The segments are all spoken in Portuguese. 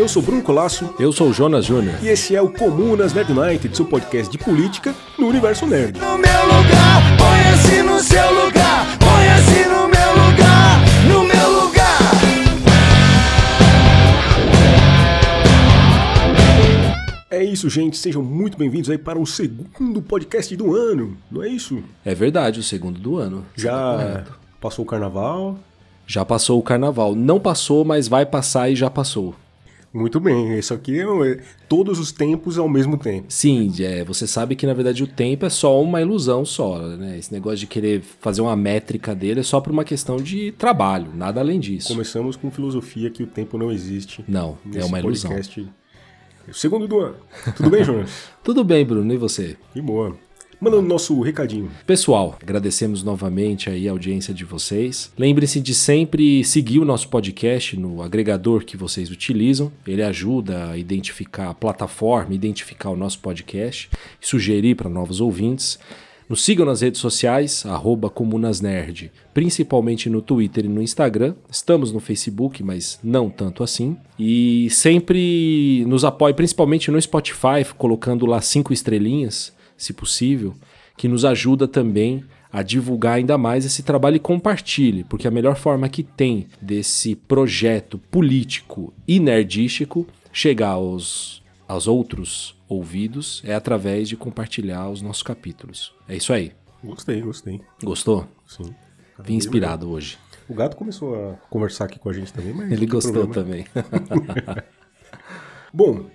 eu sou Bruno Colasso Eu sou o Jonas Júnior. e esse é o Comunas Nerd United, seu podcast de política no universo nerd. no meu lugar, põe assim no seu lugar, põe assim no meu lugar, no meu lugar. É isso, gente, sejam muito bem-vindos aí para o segundo podcast do ano, não é isso? É verdade, o segundo do ano. Já passou o carnaval? Já passou o carnaval. Não passou, mas vai passar e já passou. Muito bem, isso aqui é é todos os tempos ao mesmo tempo. Sim, é, você sabe que na verdade o tempo é só uma ilusão só, né? Esse negócio de querer fazer uma métrica dele é só por uma questão de trabalho, nada além disso. Começamos com filosofia que o tempo não existe. Não, é uma ilusão. podcast. O segundo do ano. Tudo bem, Jonas? Tudo bem, Bruno, e você? Que boa. Manda o nosso recadinho. Pessoal, agradecemos novamente aí a audiência de vocês. Lembre-se de sempre seguir o nosso podcast no agregador que vocês utilizam. Ele ajuda a identificar a plataforma, identificar o nosso podcast sugerir para novos ouvintes. Nos sigam nas redes sociais, arroba comunasnerd, principalmente no Twitter e no Instagram. Estamos no Facebook, mas não tanto assim. E sempre nos apoie, principalmente no Spotify, colocando lá cinco estrelinhas, se possível, que nos ajuda também a divulgar ainda mais esse trabalho e compartilhe, porque a melhor forma que tem desse projeto político e nerdístico chegar aos, aos outros ouvidos é através de compartilhar os nossos capítulos. É isso aí. Gostei, gostei. Gostou? Sim. Vim inspirado hoje. O gato começou a conversar aqui com a gente também, mas. Ele gostou problema. também. Bom,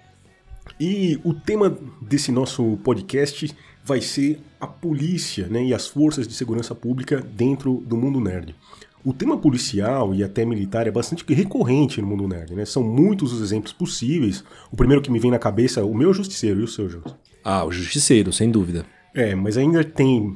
e o tema desse nosso podcast vai ser a polícia né, e as forças de segurança pública dentro do mundo nerd. O tema policial e até militar é bastante recorrente no mundo nerd, né? São muitos os exemplos possíveis. O primeiro que me vem na cabeça é o meu justiceiro e o seu, Jus. Ah, o Justiceiro, sem dúvida. É, mas ainda tem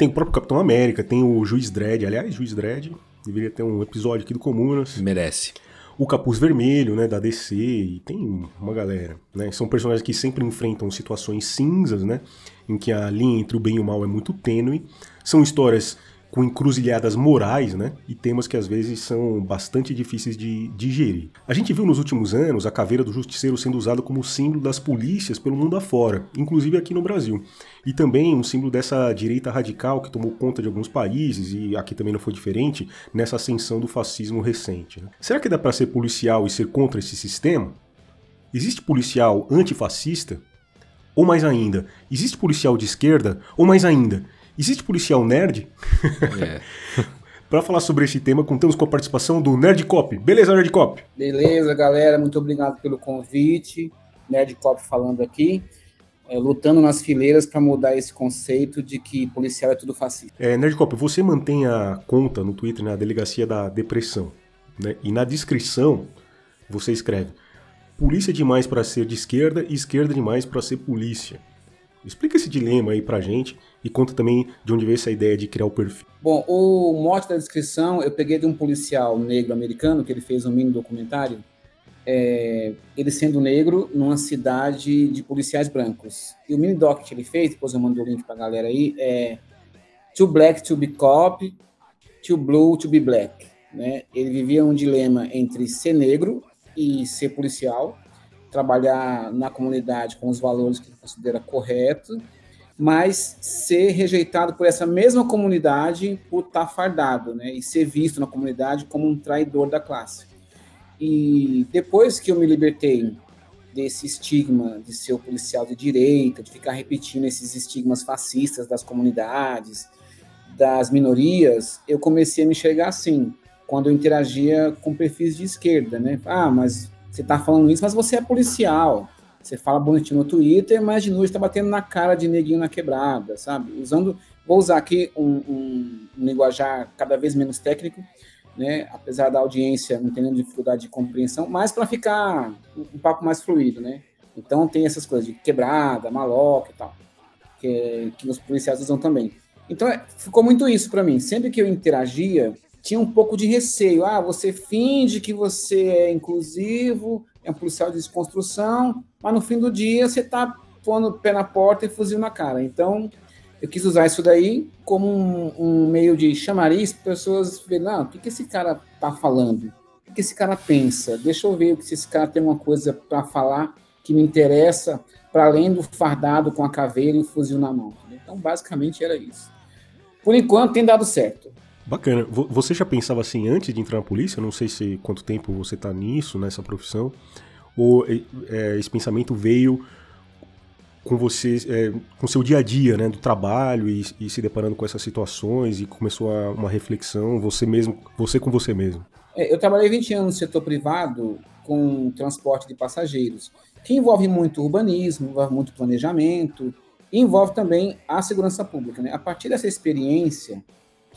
tem o próprio Capitão América, tem o Juiz Dredd, aliás, Juiz Dredd, deveria ter um episódio aqui do Comunas. Merece. O Capuz Vermelho, né, da DC, e tem uma galera, né? São personagens que sempre enfrentam situações cinzas, né, em que a linha entre o bem e o mal é muito tênue. São histórias com encruzilhadas morais, né, e temas que às vezes são bastante difíceis de digerir. A gente viu nos últimos anos a caveira do justiceiro sendo usada como símbolo das polícias pelo mundo afora, inclusive aqui no Brasil. E também um símbolo dessa direita radical que tomou conta de alguns países, e aqui também não foi diferente, nessa ascensão do fascismo recente. né? Será que dá para ser policial e ser contra esse sistema? Existe policial antifascista? Ou mais ainda, existe policial de esquerda? Ou mais ainda, existe policial nerd? É. Para falar sobre esse tema, contamos com a participação do Nerd Cop. Beleza, Nerd Cop? Beleza, galera, muito obrigado pelo convite. Nerd Cop falando aqui, é, lutando nas fileiras para mudar esse conceito de que policial é tudo fascista. É, Nerd Cop, você mantém a conta no Twitter, na Delegacia da Depressão. Né? E na descrição você escreve polícia demais para ser de esquerda e esquerda demais para ser polícia. Explica esse dilema aí pra gente e conta também de onde veio essa ideia de criar o perfil. Bom, o mote da descrição eu peguei de um policial negro americano que ele fez um mini documentário. é, ele sendo negro numa cidade de policiais brancos. E o mini doc que ele fez, depois eu mando o link pra galera aí, é Too Black to be Cop, Too Blue to be Black. Né? Ele vivia um dilema entre ser negro e ser policial, trabalhar na comunidade com os valores que ele considera corretos, mas ser rejeitado por essa mesma comunidade por estar fardado, né? E ser visto na comunidade como um traidor da classe. E depois que eu me libertei desse estigma de ser o policial de direita, de ficar repetindo esses estigmas fascistas das comunidades, das minorias, eu comecei a me enxergar assim, quando eu interagia com perfis de esquerda, né? Ah, mas você está falando isso, mas você é policial. Você fala bonitinho no Twitter, mas de noite está batendo na cara de neguinho na quebrada, sabe? Usando, vou usar aqui um, um, um linguajar cada vez menos técnico, né? Apesar da audiência não tendo dificuldade de compreensão, mas para ficar um, um, papo mais fluido, né? Então tem essas coisas de quebrada, maloca e tal, que, que os policiais usam também. Então é, ficou muito isso para mim. Sempre que eu interagia, tinha um pouco de receio. Ah, você finge que você é inclusivo, é um policial de desconstrução, mas no fim do dia você está pondo pé na porta e fuzil na cara. Então, eu quis usar isso daí como um, um meio de chamariz para pessoas verem, não, o que, que esse cara está falando? O que, que esse cara pensa? Deixa eu ver se esse cara tem uma coisa para falar que me interessa, para além do fardado com a caveira e o fuzil na mão. Então, basicamente, era isso. Por enquanto, tem dado certo. Bacana. Você já pensava assim antes de entrar na polícia? Não sei se quanto tempo você está nisso, nessa profissão. Ou é, esse pensamento veio com você, é, com seu dia a dia, né, do trabalho e, e, se deparando com essas situações e começou a, uma reflexão, você mesmo, você com você mesmo? É, eu trabalhei 20 anos no setor privado com transporte de passageiros, que envolve muito urbanismo, envolve muito planejamento, e envolve também a segurança pública. Né? A partir dessa experiência,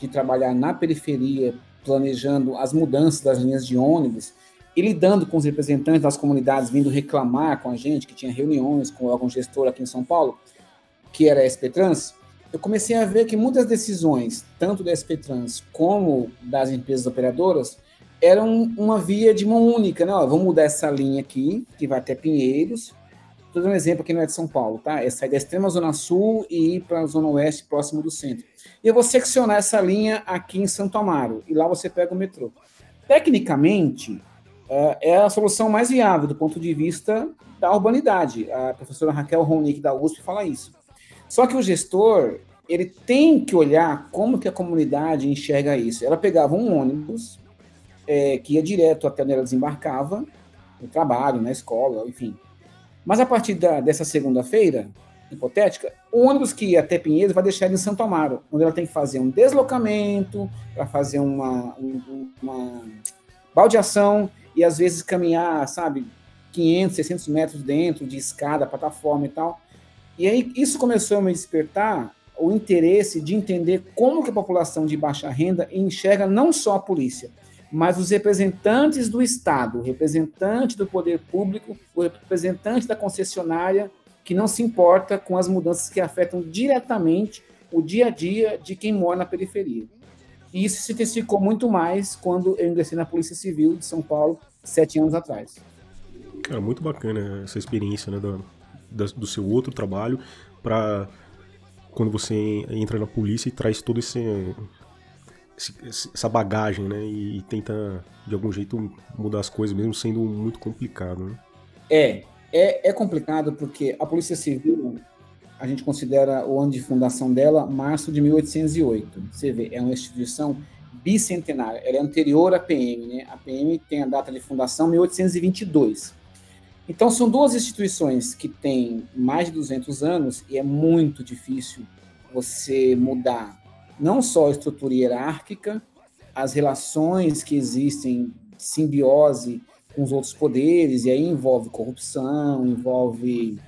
de trabalhar na periferia, planejando as mudanças das linhas de ônibus e lidando com os representantes das comunidades vindo reclamar com a gente, que tinha reuniões com algum gestor aqui em São Paulo, que era a SP Trans, eu comecei a ver que muitas decisões, tanto da SP Trans como das empresas operadoras, eram uma via de mão única, né? Ó, vamos mudar essa linha aqui, que vai até Pinheiros, Estou dando um exemplo aqui não é de São Paulo, tá? É sair da extrema zona sul e ir para a zona oeste, próximo do centro. E eu vou seccionar essa linha aqui em Santo Amaro, e lá você pega o metrô. Tecnicamente, é, é a solução mais viável do ponto de vista da urbanidade. A professora Raquel Ronick da USP fala isso. Só que o gestor, ele tem que olhar como que a comunidade enxerga isso. Ela pegava um ônibus é, que ia direto até onde ela desembarcava, no trabalho, na escola, enfim. Mas a partir da, dessa segunda-feira, hipotética, o ônibus que ia até Pinheiros vai deixar ele em Santo Amaro, onde ela tem que fazer um deslocamento, para fazer uma, um, uma baldeação e às vezes caminhar, sabe, 500, 600 metros dentro de escada, plataforma e tal. E aí isso começou a me despertar o interesse de entender como que a população de baixa renda enxerga não só a polícia, mas os representantes do Estado, o representante do poder público, o representante da concessionária, que não se importa com as mudanças que afetam diretamente o dia a dia de quem mora na periferia. E isso se intensificou muito mais quando eu ingressei na Polícia Civil de São Paulo, sete anos atrás. Cara, muito bacana essa experiência né, do, do seu outro trabalho para quando você entra na polícia e traz todo esse essa bagagem, né? E, tenta, de algum jeito, mudar as coisas, mesmo sendo muito complicado, né? É, é, é complicado porque a Polícia Civil, a gente considera o ano de fundação dela março de 1808. Você vê, é uma instituição bicentenária, ela é anterior à PM, né? A PM tem a data de fundação 1822. Então, são duas instituições que têm mais de 200 anos e é muito difícil você mudar não só a estrutura hierárquica, as relações que existem, simbiose com os outros poderes, e aí envolve corrupção, envolve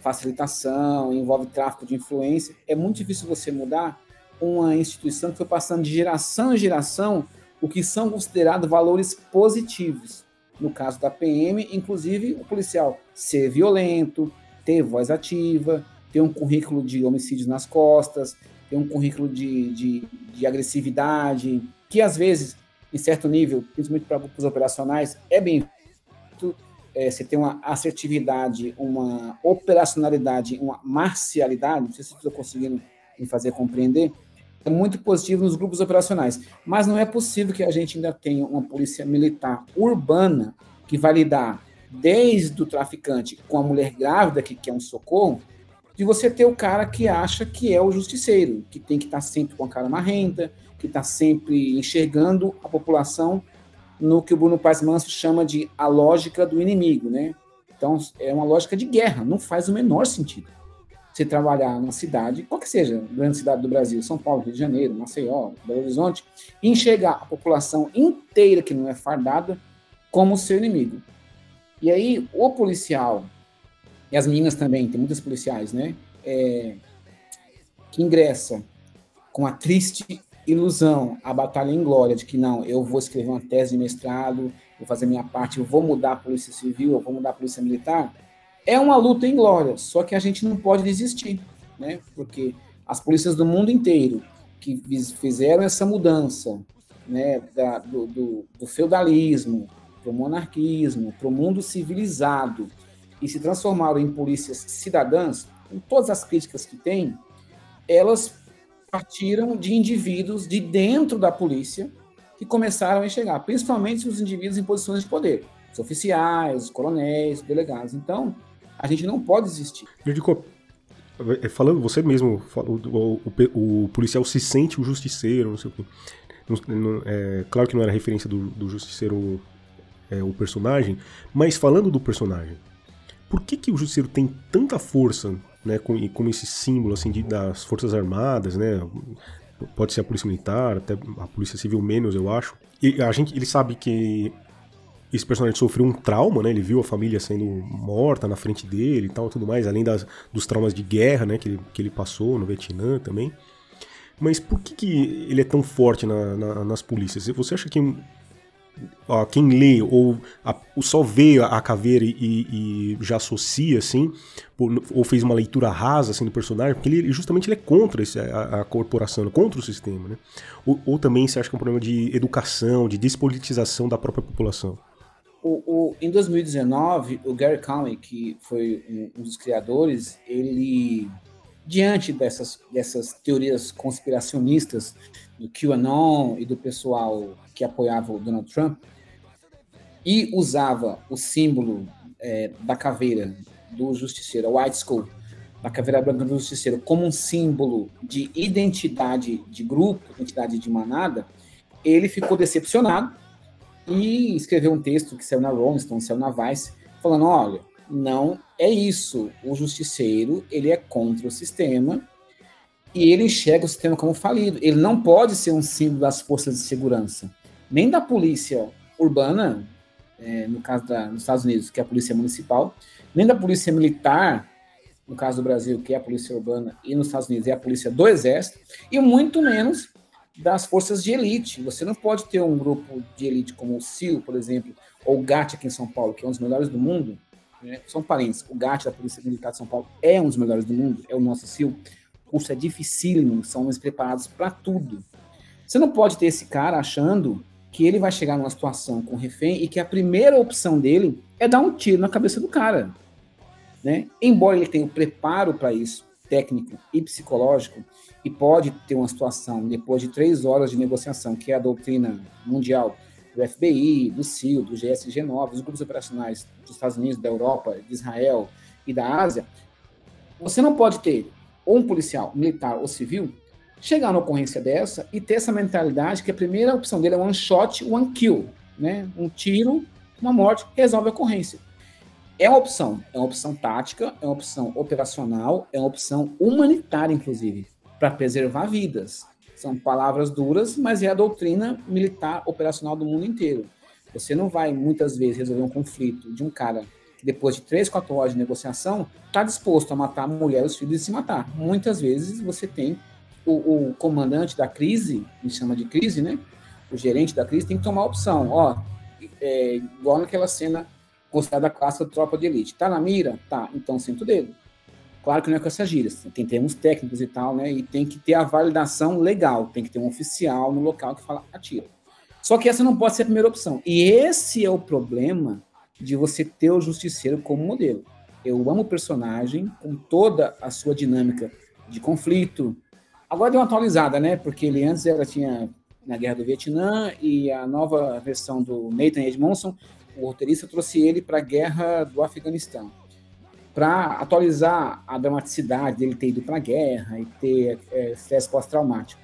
facilitação, envolve tráfico de influência. É muito difícil você mudar uma instituição que foi passando de geração em geração o que são considerados valores positivos. No caso da PM, inclusive o policial ser violento, ter voz ativa, ter um currículo de homicídios nas costas, tem um currículo de, de, de agressividade, que às vezes, em certo nível, principalmente para grupos operacionais, é bem é, você tem uma assertividade, uma operacionalidade, uma marcialidade, não sei se estou conseguindo me fazer compreender, é muito positivo nos grupos operacionais. Mas não é possível que a gente ainda tenha uma polícia militar urbana que vai lidar desde o traficante com a mulher grávida que quer um socorro, de você ter o cara que acha que é o justiceiro, que tem que estar tá sempre com a cara marrenta, que está sempre enxergando a população no que o Bruno Paz Manso chama de a lógica do inimigo, né? Então, é uma lógica de guerra, não faz o menor sentido. Você trabalhar numa cidade, qual que seja, grande cidade do Brasil, São Paulo, Rio de Janeiro, Maceió, Belo Horizonte, e enxergar a população inteira que não é fardada como seu inimigo. E aí, o policial, e as meninas também, tem muitas policiais, né? É, que ingressa com a triste ilusão, a batalha em glória de que não, eu vou escrever uma tese de mestrado, vou fazer minha parte, eu vou mudar a polícia civil, eu vou mudar a polícia militar, é uma luta em glória, só que a gente não pode desistir, né? Porque as polícias do mundo inteiro que fizeram essa mudança, né, da, do, do, do feudalismo para o monarquismo, para o mundo civilizado, e se transformaram em polícias cidadãs, com todas as críticas que tem, elas partiram de indivíduos de dentro da polícia que começaram a chegar, principalmente os indivíduos em posições de poder, os oficiais, os coronéis, os delegados. Então, a gente não pode desistir. Judico, é, falando você mesmo, o, o, o, policial se sente o justiceiro, não sei o quê. é, claro que não era referência do, do justiceiro é, o personagem, mas falando do personagem, por que, que o justiceiro tem tanta força né, com, como esse símbolo assim de, das forças armadas, né? Pode ser a polícia militar, até a polícia civil menos, eu acho. E a gente, ele sabe que esse personagem sofreu um trauma, né? Ele viu a família sendo morta na frente dele e tal, tudo mais, além das, dos traumas de guerra, né? Que ele, que ele passou no Vietnã também. Mas por que, que ele é tão forte na, na, nas polícias? Você acha que ó, quem lê ou, a, só vê a caveira e, e já associa, assim, ou fez uma leitura rasa assim, do personagem, porque ele justamente ele é contra esse, a, a, corporação, contra o sistema, né? Ou, ou, também você acha que é um problema de educação, de despolitização da própria população? O, o, em 2019, o Gary Conway, que foi um dos criadores, ele diante dessas, dessas teorias conspiracionistas do QAnon e do pessoal que apoiava o Donald Trump e usava o símbolo é, da caveira do justiceiro, a White Skull, da caveira branca do justiceiro, como um símbolo de identidade de grupo, identidade de manada, ele ficou decepcionado e escreveu um texto que saiu na Rolling Stone, saiu na Vice, falando, olha, não é isso. O justiceiro, ele é contra o sistema e ele enxerga o sistema como falido. Ele não pode ser um símbolo das forças de segurança, nem da polícia urbana, é, no caso da, nos Estados Unidos, que é a polícia municipal, nem da polícia militar, no caso do Brasil, que é a polícia urbana, e nos Estados Unidos é a polícia do exército, e muito menos das forças de elite. Você não pode ter um grupo de elite como o CIO, por exemplo, ou o GAT aqui em São Paulo, que é um dos melhores do mundo, né? são parentes. O GAT da Polícia Militar de São Paulo é um dos melhores do mundo, é o nosso CIO é dificílimo, são homens preparados para tudo. Você não pode ter esse cara achando que ele vai chegar numa situação com refém e que a primeira opção dele é dar um tiro na cabeça do cara. Né? Embora ele tenha o preparo para isso, técnico e psicológico, e pode ter uma situação depois de três horas de negociação, que é a doutrina mundial do FBI, do CIO, do GSG9, dos grupos operacionais dos Estados Unidos, da Europa, de Israel e da Ásia, você não pode ter ou um policial militar ou civil, chegar numa ocorrência dessa e ter essa mentalidade que a primeira opção dele é one shot, one kill, né? Um tiro, uma morte, resolve a ocorrência. É uma opção, é uma opção tática, é uma opção operacional, é uma opção humanitária, inclusive, para preservar vidas. São palavras duras, mas é a doutrina militar operacional do mundo inteiro. Você não vai, muitas vezes, resolver um conflito de um cara depois de três, quatro horas de negociação, está disposto a matar a mulher, os filhos e se matar. Muitas vezes você tem o, o comandante da crise, que chama de crise, né? O gerente da crise tem que tomar a opção. Ó, é, igual naquela cena considerada clássica tropa de elite. Tá na mira? Tá, então senta o dedo. Claro que não é com essas gírias, tem termos técnicos e tal, né? E tem que ter a validação legal, tem que ter um oficial no local que fala atira. Só que essa não pode ser a primeira opção. E esse é o problema de você ter o Justiceiro como modelo. Eu amo o personagem com toda a sua dinâmica de conflito. Agora deu uma atualizada, né? Porque ele antes era, tinha na Guerra do Vietnã e a nova versão do Nathan Edmondson, o roteirista trouxe ele para a Guerra do Afeganistão. Para atualizar a dramaticidade dele ter ido para a guerra e ter é, pós-traumático.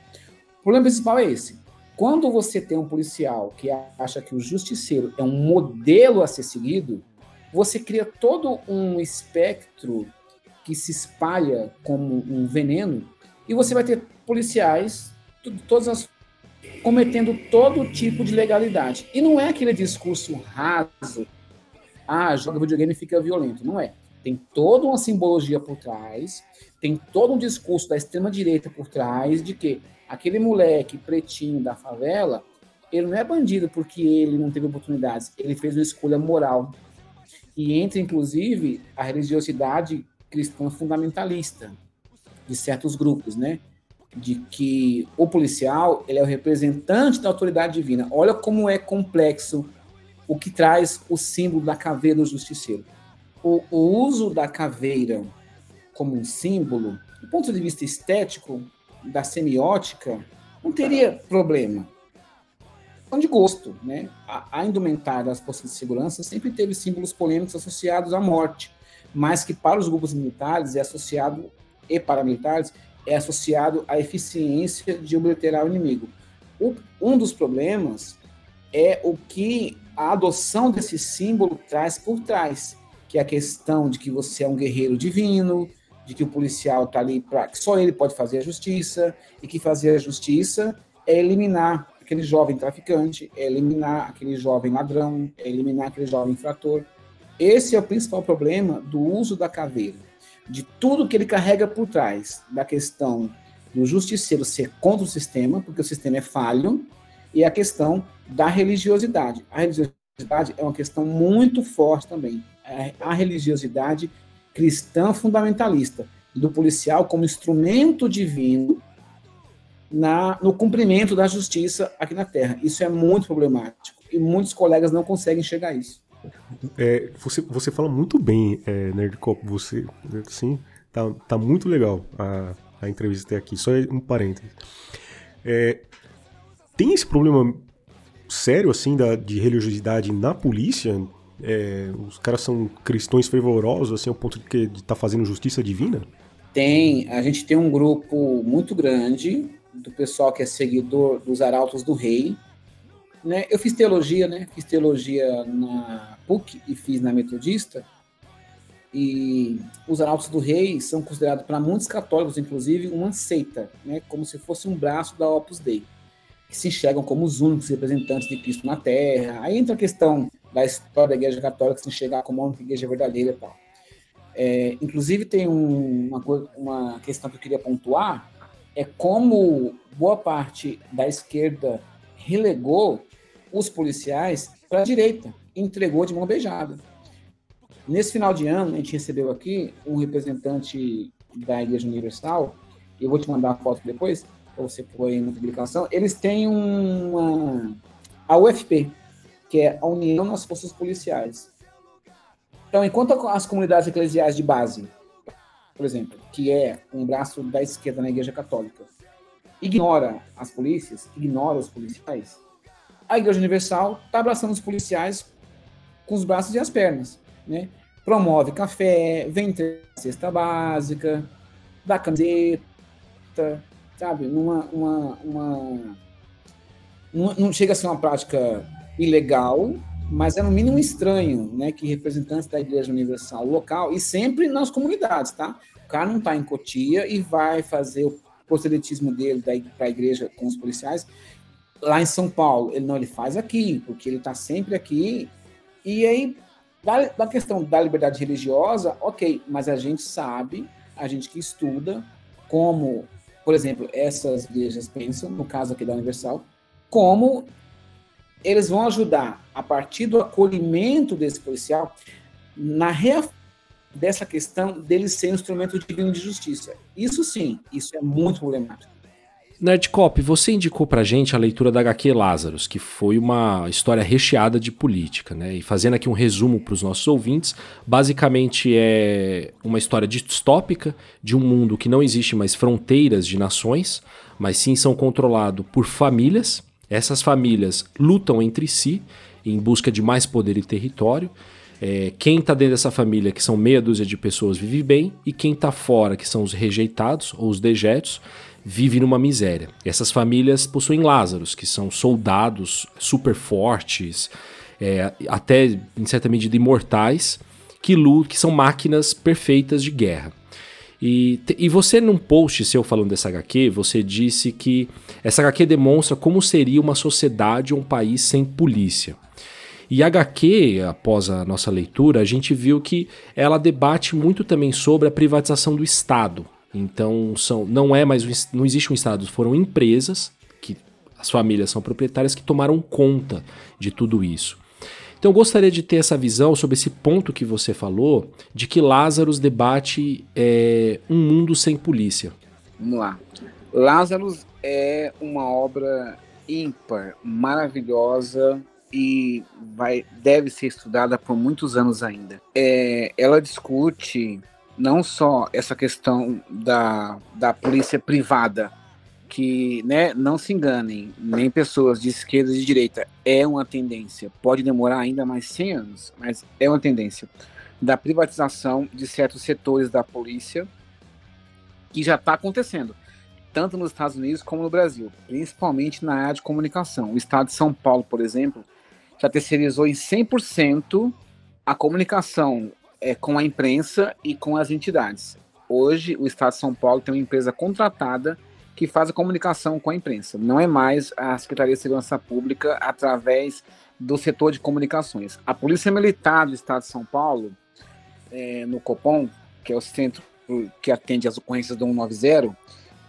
O problema principal é esse quando você tem um policial que acha que o justiceiro é um modelo a ser seguido, você cria todo um espectro que se espalha como um veneno e você vai ter policiais todas as cometendo todo tipo de legalidade. E não é aquele discurso raso, ah, joga videogame e fica violento. Não é. Tem toda uma simbologia por trás, tem todo um discurso da extrema-direita por trás de que aquele moleque pretinho da favela, ele não é bandido porque ele não teve oportunidades, ele fez uma escolha moral. E entra, inclusive, a religiosidade cristã fundamentalista de certos grupos, né? De que o policial ele é o representante da autoridade divina. Olha como é complexo o que traz o símbolo da caveira do justiceiro. O, o uso da caveira como um símbolo, do ponto de vista estético, da semiótica, não teria problema. De gosto, né? A, a indumentária das forças de segurança sempre teve símbolos polêmicos associados à morte, mas que para os grupos militares é associado e paramilitares é associado à eficiência de obliterar o inimigo. O, um dos problemas é o que a adoção desse símbolo traz por trás, que é a questão de que você é um guerreiro divino, de que o policial está ali para que só ele pode fazer a justiça e que fazer a justiça é eliminar aquele jovem traficante, é eliminar aquele jovem ladrão, é eliminar aquele jovem infrator. Esse é o principal problema do uso da caveira, de tudo que ele carrega por trás, da questão do justiceiro ser contra o sistema, porque o sistema é falho, e a questão da religiosidade. A religiosidade é uma questão muito forte também. A religiosidade cristã fundamentalista, do policial como instrumento divino na, no cumprimento da justiça aqui na Terra. Isso é muito problemático e muitos colegas não conseguem chegar a isso. É, você, você fala muito bem, é, Nerdcop, você, assim, tá, tá muito legal a, a entrevista até aqui, só um parênteses. É, tem esse problema sério, assim, da, de religiosidade na polícia? É, os caras são cristãos fervorosos, assim, ao ponto de estar tá fazendo justiça divina? Tem, a gente tem um grupo muito grande do pessoal que é seguidor dos arautos do rei. Né? Eu fiz teologia, né? Fiz teologia na PUC e fiz na Metodista. E os arautos do rei são considerados, para muitos católicos, inclusive, uma seita, né? como se fosse um braço da Opus Dei, que se enxergam como os únicos representantes de Cristo na Terra. Aí entra a questão da história da Igreja Católica se enxergar como uma igreja verdadeira e tal. É, inclusive, tem um, uma, uma questão que eu queria pontuar, é como boa parte da esquerda relegou os policiais para a direita, entregou de mão beijada. Nesse final de ano, a gente recebeu aqui um representante da Igreja Universal, eu vou te mandar a foto depois, para você pôr aí na publicação. Eles têm uma. a UFP, que é a União nas Forças Policiais. Então, enquanto as comunidades eclesiais de base, por exemplo, que é um braço da esquerda na Igreja Católica, ignora as polícias, ignora os policiais, a Igreja Universal está abraçando os policiais com os braços e as pernas, né? Promove café, vem cesta básica, dá camiseta, sabe? Numa, uma, uma, não, não chega a ser uma prática ilegal, mas é no mínimo estranho, né, que representantes da Igreja Universal local, e sempre nas comunidades, tá? O cara não está em Cotia e vai fazer o proselitismo dele para a igreja com os policiais lá em São Paulo. Ele não, ele faz aqui, porque ele está sempre aqui. E aí, da, da questão da liberdade religiosa, ok, mas a gente sabe, a gente que estuda, como, por exemplo, essas igrejas pensam, no caso aqui da Universal, como eles vão ajudar, a partir do acolhimento desse policial, na reafirmação dessa questão dele ser um instrumento divino de justiça. Isso sim, isso é muito problemático. Nerdcop, você indicou pra gente a leitura da HQ Lázaros, que foi uma história recheada de política, né? E fazendo aqui um resumo para os nossos ouvintes, basicamente é uma história distópica de um mundo que não existe mais fronteiras de nações, mas sim são controlados por famílias essas famílias lutam entre si em busca de mais poder e território. É, quem está dentro dessa família, que são meia dúzia de pessoas, vive bem, e quem está fora, que são os rejeitados ou os dejetos, vive numa miséria. Essas famílias possuem Lázaros, que são soldados super fortes, é, até em certa medida imortais, que, que são máquinas perfeitas de guerra. E, e você, num post seu falando dessa HQ, você disse que essa HQ demonstra como seria uma sociedade ou um país sem polícia. E a HQ, após a nossa leitura, a gente viu que ela debate muito também sobre a privatização do Estado. Então, são, não é mais não existe um Estado, foram empresas que as famílias são proprietárias que tomaram conta de tudo isso. Então eu gostaria de ter essa visão sobre esse ponto que você falou, de que Lázaro debate é, um mundo sem polícia. Vamos lá. Lázaro é uma obra ímpar, maravilhosa e vai, deve ser estudada por muitos anos ainda. É, ela discute não só essa questão da, da polícia privada, que né, não se enganem, nem pessoas de esquerda e de direita, é uma tendência, pode demorar ainda mais 100 anos, mas é uma tendência da privatização de certos setores da polícia que já está acontecendo, tanto nos Estados Unidos como no Brasil, principalmente na área de comunicação. O estado de São Paulo, por exemplo, já terceirizou em 100% a comunicação é, com a imprensa e com as entidades. Hoje, o estado de São Paulo tem uma empresa contratada que faz a comunicação com a imprensa. Não é mais a Secretaria de Segurança Pública através do setor de comunicações. A Polícia Militar do Estado de São Paulo, é, no Copom, que é o centro que atende as ocorrências do 190,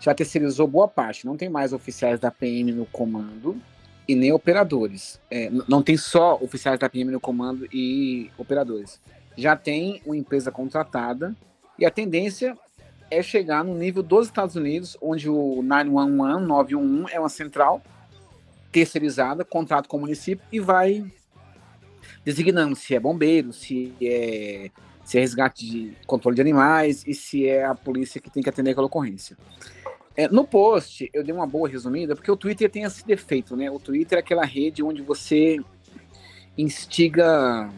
já terceirizou boa parte. Não tem mais oficiais da PM no comando e nem operadores. É, não tem só oficiais da PM no comando e operadores. Já tem uma empresa contratada e a tendência é chegar no nível dos Estados Unidos, onde o 911, 911 é uma central terceirizada, contrato com o município e vai designando se é bombeiro, se é, se é resgate de controle de animais e se é a polícia que tem que atender aquela ocorrência. É, no post, eu dei uma boa resumida, porque o Twitter tem esse defeito, né? O Twitter é aquela rede onde você instiga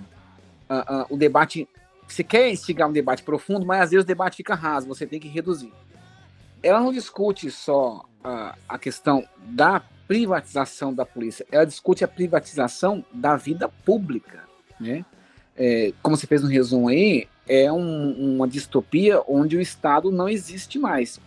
uh, uh, o debate você quer instigar um debate profundo, mas às vezes o debate fica raso, você tem que reduzir. Ela não discute só a, a questão da privatização da polícia, ela discute a privatização da vida pública, né? É, como você fez no resumo aí, é um, uma distopia onde o Estado não existe mais.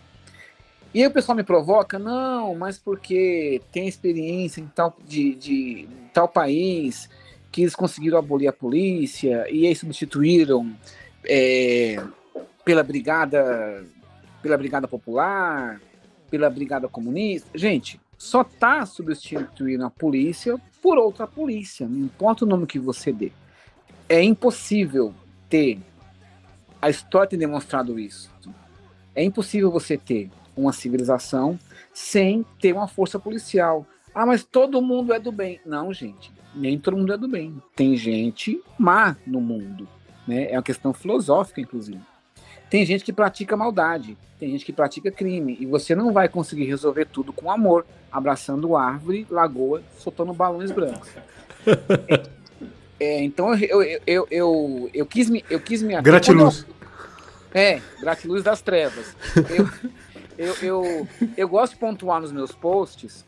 E aí o pessoal me provoca, não, mas porque tem experiência em tal, de, de tal país, que eles conseguiram abolir a polícia e aí substituíram é, pela brigada pela brigada popular, pela brigada comunista. Gente, só tá substituindo a polícia por outra polícia, não importa o nome que você dê. É impossível ter a história tem demonstrado isso. É impossível você ter uma civilização sem ter uma força policial. Ah, mas todo mundo é do bem. Não, gente nem todo mundo é do bem. Tem gente má no mundo. Né? É uma questão filosófica, inclusive. Tem gente que pratica maldade, tem gente que pratica crime, e você não vai conseguir resolver tudo com amor, abraçando árvore, lagoa, soltando balões brancos. é, então eu, eu, eu, eu, eu, quis me. Eu quis me Gratiluz. É, gratiluz das trevas. Eu, eu, eu, eu gosto de pontuar nos meus posts.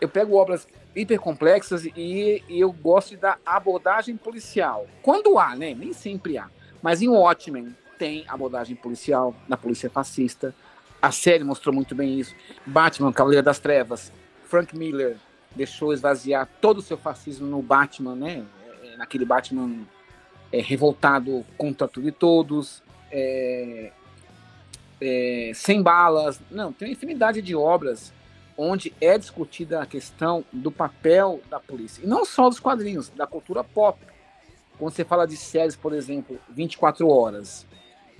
Eu pego obras hipercomplexas e, e eu gosto da abordagem policial. Quando há, né? Nem sempre há. Mas em Watchmen tem abordagem policial na polícia fascista. A série mostrou muito bem isso. Batman, Cavaleiro das Trevas. Frank Miller deixou esvaziar todo o seu fascismo no Batman, né? É, naquele Batman é, revoltado contra tudo e todos. É, é, sem balas. Não, tem uma infinidade de obras onde é discutida a questão do papel da polícia. E não só dos quadrinhos, da cultura pop. Quando você fala de séries, por exemplo, 24 Horas,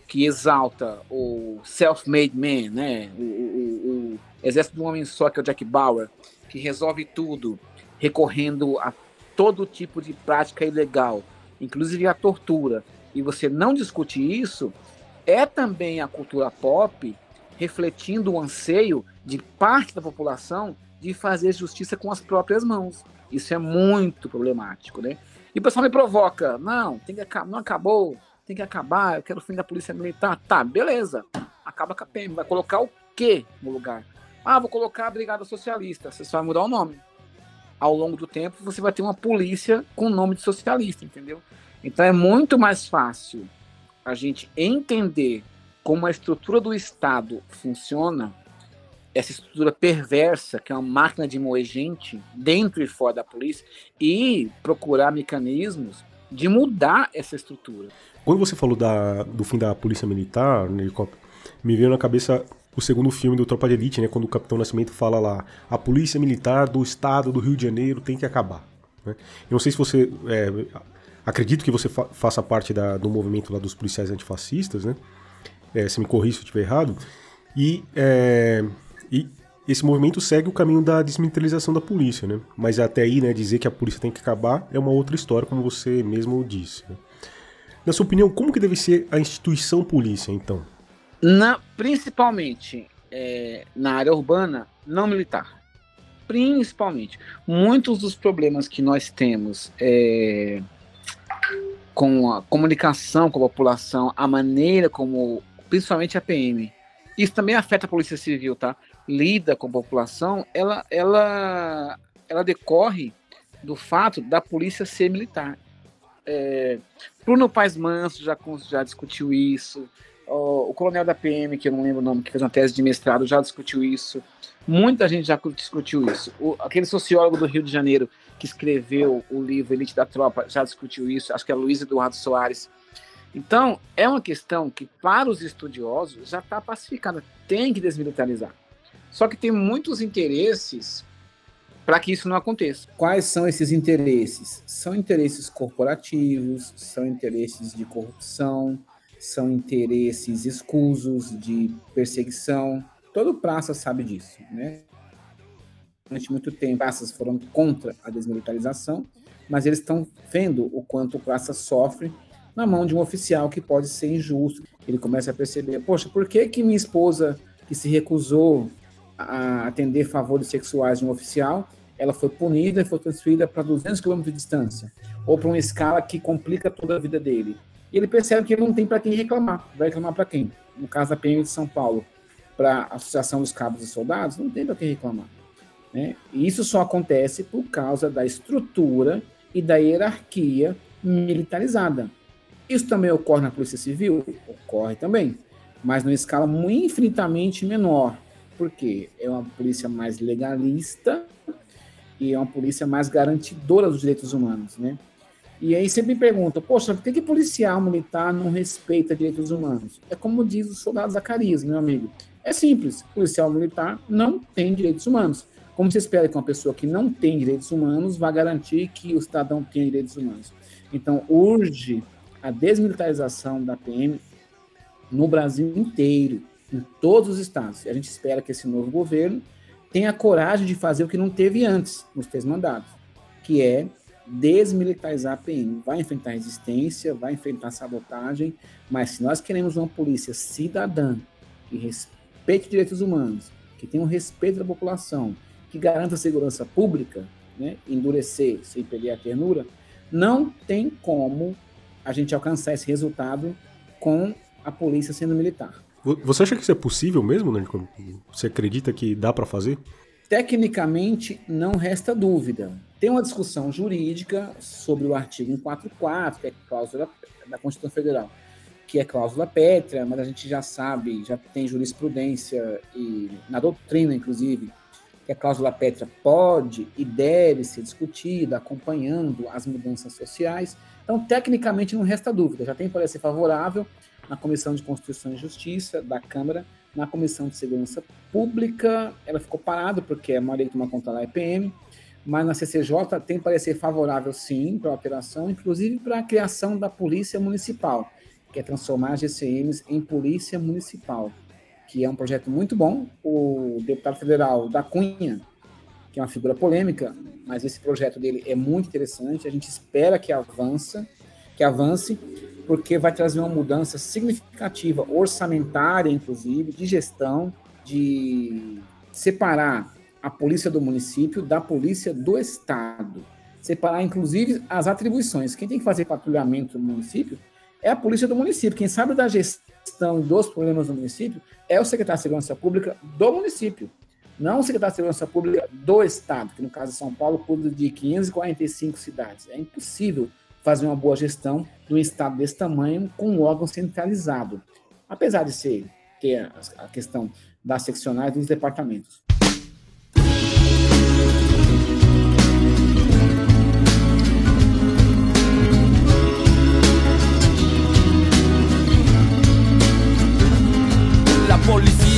que exalta o self-made man, né? O, o, o, exército de um homem só, que é o Jack Bauer, que resolve tudo, recorrendo a todo tipo de prática ilegal, inclusive a tortura, e você não discute isso, é também a cultura pop refletindo o anseio de parte da população de fazer justiça com as próprias mãos. Isso é muito problemático, né? E o pessoal me provoca, não, tem que não acabou, tem que acabar, eu quero o fim da polícia militar. Tá, beleza. Acaba com a PM, vai colocar o quê no lugar? Ah, vou colocar a Brigada Socialista. Você só vai mudar o nome. Ao longo do tempo, você vai ter uma polícia com nome de socialista, entendeu? Então é muito mais fácil a gente entender como a estrutura do Estado funciona, essa estrutura perversa, que é uma máquina de moer gente dentro e fora da polícia, e procurar mecanismos de mudar essa estrutura. Quando você falou da, do fim da polícia militar, no helicóptero, me veio na cabeça o segundo filme do Tropa de Elite, né, quando o Capitão Nascimento fala lá, a polícia militar do estado do Rio de Janeiro tem que acabar. Né? Eu não sei se você é, acredito que você fa faça parte da, do movimento lá dos policiais antifascistas, né? É, se me corrija se eu estiver errado. E, é, e esse movimento segue o caminho da desmilitarização da polícia, né? Mas até aí, né, dizer que a polícia tem que acabar é uma outra história, como você mesmo disse. Né? Na sua opinião, como que deve ser a instituição polícia, então? Na, principalmente é, na área urbana, não militar. Principalmente. Muitos dos problemas que nós temos é, com a comunicação com a população, a maneira como, principalmente a PM, isso também afeta a Polícia Civil, tá? Lida com a população, ela, ela, ela decorre do fato da polícia ser militar. É, Bruno Paes Manso já, já discutiu isso, o, o, coronel da PM, que eu não lembro o nome, que fez uma tese de mestrado, já discutiu isso. Muita gente já discutiu isso. O, aquele sociólogo do Rio de Janeiro que escreveu o livro Elite da Tropa já discutiu isso. Acho que é Luiz Eduardo Soares. Então, é uma questão que, para os estudiosos, já está pacificada. Tem que desmilitarizar. Só que tem muitos interesses para que isso não aconteça. Quais são esses interesses? São interesses corporativos, são interesses de corrupção, são interesses escusos de perseguição. Todo praça sabe disso, né? Durante muito tempo, praças foram contra a desmilitarização, mas eles estão vendo o quanto o praça sofre na mão de um oficial que pode ser injusto. Ele começa a perceber, poxa, por que que minha esposa que se recusou a atender favores sexuais de um oficial, ela foi punida e foi transferida para 200 km de distância, ou para uma escala que complica toda a vida dele e ele percebe que ele não tem para quem reclamar. Vai reclamar para quem? No caso da PM de São Paulo, para a Associação dos Cabos e Soldados, não tem para quem reclamar. Né? E isso só acontece por causa da estrutura e da hierarquia militarizada. Isso também ocorre na Polícia Civil? Ocorre também, mas numa escala infinitamente menor, porque é uma polícia mais legalista e é uma polícia mais garantidora dos direitos humanos, né? E aí sempre me perguntam, poxa, por que, que policial militar não respeita direitos humanos? É como diz o soldado Zacarias, meu amigo. É simples, policial militar não tem direitos humanos. Como você espera que uma pessoa que não tem direitos humanos vá garantir que o cidadão tenha direitos humanos? Então, urge a desmilitarização da PM no Brasil inteiro, em todos os estados. A gente espera que esse novo governo tenha coragem de fazer o que não teve antes, nos três mandatos, que é desmilitarizar a PM. Vai enfrentar resistência, vai enfrentar sabotagem, mas se nós queremos uma polícia cidadã que respeite direitos humanos, que tenha um respeito da população, que garanta a segurança pública, né, endurecer sem perder a ternura, não tem como a gente alcançar esse resultado com a polícia sendo militar. Você acha que isso é possível mesmo, né? Você acredita que dá para fazer? Tecnicamente, não resta dúvida. Tem uma discussão jurídica sobre o artigo 144, que é cláusula da Constituição Federal, que é cláusula pétrea, mas a gente já sabe, já tem jurisprudência e na doutrina, inclusive, que a cláusula pétrea pode e deve ser discutida acompanhando as mudanças sociais. Então, tecnicamente, não resta dúvida. Já tem parecer favorável na Comissão de Constituição e Justiça da Câmara na Comissão de Segurança Pública, ela ficou parada porque a maioria toma conta da EPM, mas na CCJ tem parecer favorável sim para a operação, inclusive para a criação da Polícia Municipal, que é transformar as GCMs em Polícia Municipal, que é um projeto muito bom. O deputado federal da Cunha, que é uma figura polêmica, mas esse projeto dele é muito interessante, a gente espera que avance, que avance, porque vai trazer uma mudança significativa, orçamentária, inclusive, de gestão, de separar a polícia do município da polícia do estado. Separar, inclusive, as atribuições. Quem tem que fazer patrulhamento no município é a polícia do município. Quem sabe da gestão dos problemas do município é o secretário de Segurança Pública do município. Não o secretário de Segurança Pública do Estado, que no caso de São Paulo cuida de 545 cidades. É impossível fazer uma boa gestão de um Estado desse tamanho com um órgão centralizado, apesar de ser ter a questão das seccionais dos departamentos.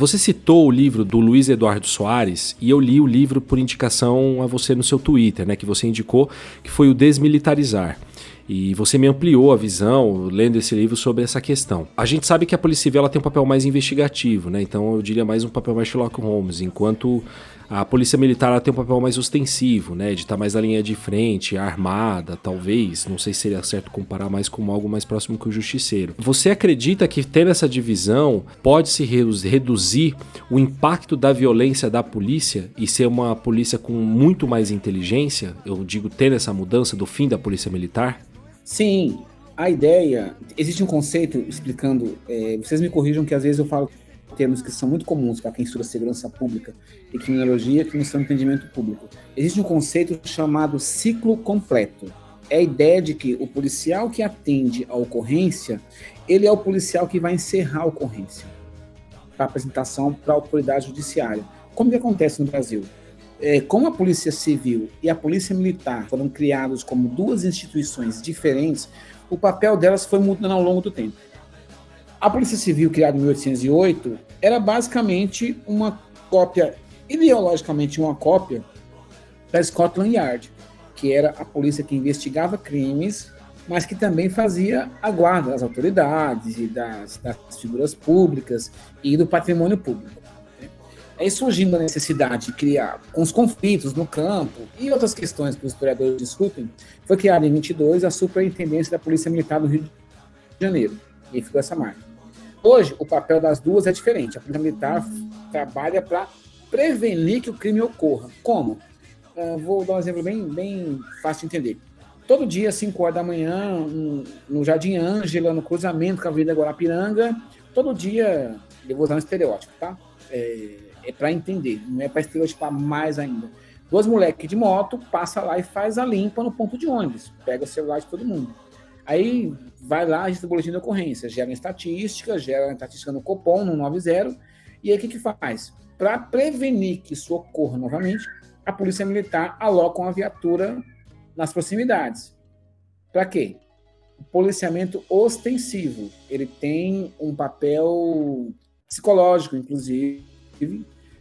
Você citou o livro do Luiz Eduardo Soares e eu li o livro por indicação a você no seu Twitter, né, que você indicou, que foi o Desmilitarizar. E você me ampliou a visão lendo esse livro sobre essa questão. A gente sabe que a Polícia Civil ela tem um papel mais investigativo, né? Então eu diria mais um papel mais Sherlock Holmes, enquanto a Polícia Militar ela tem um papel mais ostensivo, né? De estar mais na linha de frente, armada, talvez. Não sei se seria certo comparar mais com algo mais próximo que o Justiceiro. Você acredita que tendo essa divisão pode se reduzir o impacto da violência da polícia e ser uma polícia com muito mais inteligência? Eu digo, tendo essa mudança do fim da Polícia Militar? Sim, a ideia. Existe um conceito explicando. É, vocês me corrijam que às vezes eu falo termos que são muito comuns para quem estuda segurança pública e criminologia que não são entendimento público. Existe um conceito chamado ciclo completo. É a ideia de que o policial que atende a ocorrência, ele é o policial que vai encerrar a ocorrência para apresentação para a autoridade judiciária. Como que acontece no Brasil? É, como a Polícia Civil e a Polícia Militar foram criados como duas instituições diferentes, o papel delas foi mudando ao longo do tempo. A Polícia Civil, criada em 1808, era basicamente uma cópia, ideologicamente uma cópia, da Scotland Yard, que era a polícia que investigava crimes, mas que também fazia a guarda das autoridades e das, das figuras públicas e do patrimônio público. Aí surgindo a necessidade de criar, com os conflitos no campo e outras questões que os historiadores discutem, foi criada em 22 a Superintendência da Polícia Militar do Rio de Janeiro. E ficou essa marca. Hoje, o papel das duas é diferente. A Polícia Militar trabalha para prevenir que o crime ocorra. Como? Uh, vou dar um exemplo bem, bem fácil de entender. Todo dia, às 5 horas da manhã, no Jardim Ângela, no cruzamento com a Avenida Guarapiranga, todo dia, eu vou usar um estereótipo, tá? É, é para entender, não é para estereotipar mais ainda. Duas moleques de moto passa lá e faz a limpa no ponto de ônibus, pega o celular de todo mundo. Aí vai lá, registra o boletim de ocorrência, gera estatística, gera estatística no Copom, no 90, e aí o que, que faz? Para prevenir que isso ocorra novamente, a Polícia Militar aloca uma viatura nas proximidades. Para quê? O policiamento ostensivo. Ele tem um papel psicológico, inclusive,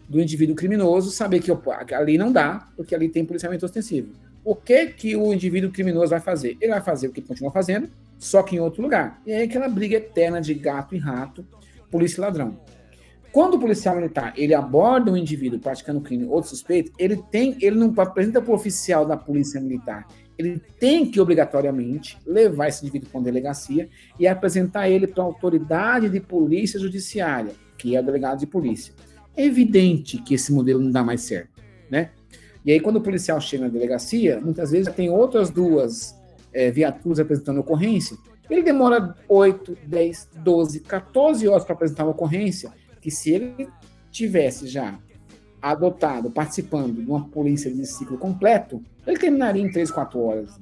do indivíduo criminoso saber que ali não dá, porque ali tem policiamento ostensivo. O que que o indivíduo criminoso vai fazer? Ele vai fazer o que continua fazendo, só que em outro lugar. E aí aquela briga eterna de gato e rato, polícia e ladrão. Quando o policial militar ele aborda um indivíduo praticando crime ou suspeito, ele tem, ele não apresenta para o oficial da polícia militar. Ele tem que obrigatoriamente levar esse indivíduo para uma delegacia e apresentar ele para a autoridade de polícia judiciária, que é o delegado de polícia. É evidente que esse modelo não dá mais certo, né? E aí, quando o policial chega na delegacia, muitas vezes tem outras duas é, viaturas apresentando ocorrência. Ele demora 8, 10, 12, 14 horas para apresentar uma ocorrência que se ele tivesse já adotado, participando de uma polícia de ciclo completo, ele terminaria em 3, 4 horas.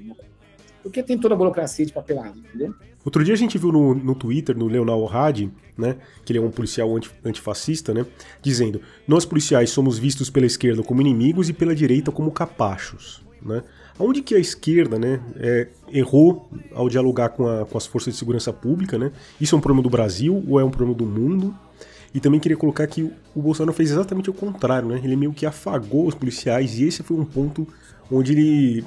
Porque tem toda a burocracia de papelado, entendeu? Outro dia a gente viu no, no Twitter, no Leonel Hadi, né, que ele é um policial anti, antifascista, né, dizendo: Nós policiais somos vistos pela esquerda como inimigos e pela direita como capachos. Né? Onde que a esquerda né, é, errou ao dialogar com, a, com as forças de segurança pública? Né? Isso é um problema do Brasil ou é um problema do mundo? E também queria colocar que o Bolsonaro fez exatamente o contrário, né? Ele meio que afagou os policiais e esse foi um ponto onde ele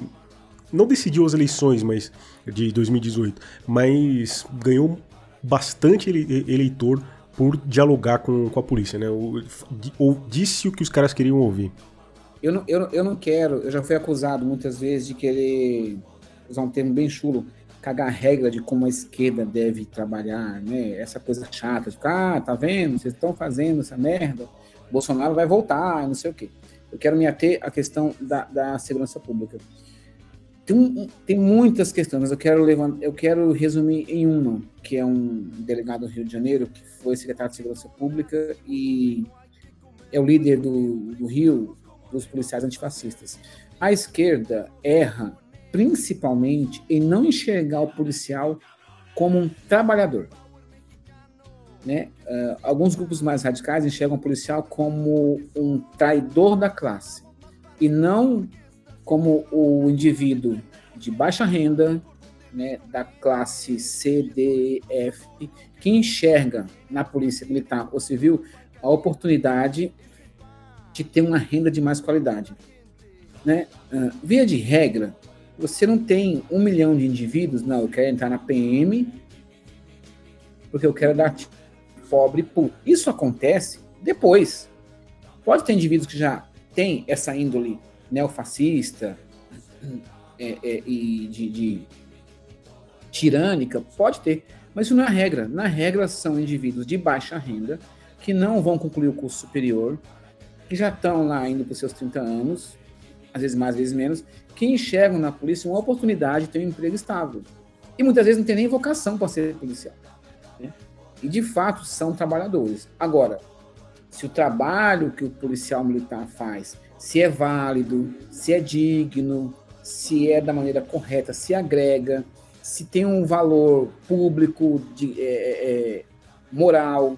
não decidiu as eleições, mas de 2018, mas ganhou bastante eleitor por dialogar com, com a polícia, né? Ou, ou disse o que os caras queriam ouvir. Eu não, eu, eu não quero, eu já fui acusado muitas vezes de querer usar um termo bem chulo, cagar a regra de como a esquerda deve trabalhar, né? Essa coisa chata, de ficar, ah, tá vendo? Vocês estão fazendo essa merda, Bolsonaro vai voltar, não sei o quê. Eu quero me ater à questão da, da segurança pública. Tem, tem muitas questões, mas eu quero, eu quero resumir em uma, que é um delegado do Rio de Janeiro, que foi secretário de Segurança Pública e é o líder do, do Rio, dos policiais antifascistas. A esquerda erra principalmente em não enxergar o policial como um trabalhador. Né? Uh, alguns grupos mais radicais enxergam o policial como um traidor da classe e não como o indivíduo de baixa renda, né, da classe C, D, F, que enxerga na polícia militar ou civil a oportunidade de ter uma renda de mais qualidade. Né? Uh, via de regra, você não tem um milhão de indivíduos, não, eu quero entrar na PM porque eu quero dar pobre puto. Isso acontece depois. Pode ter indivíduos que já têm essa índole neofascista é, é, e de, de tirânica, pode ter, mas isso não é a regra. Na regra, são indivíduos de baixa renda que não vão concluir o curso superior, que já estão lá indo para os seus 30 anos, às vezes mais, às vezes menos, que enxergam na polícia uma oportunidade de ter um emprego estável. E muitas vezes não tem nem vocação para ser policial. Né? E de fato são trabalhadores. Agora, se o trabalho que o policial militar faz, se é válido, se é digno, se é da maneira correta, se agrega, se tem um valor público, de, é, é, é moral,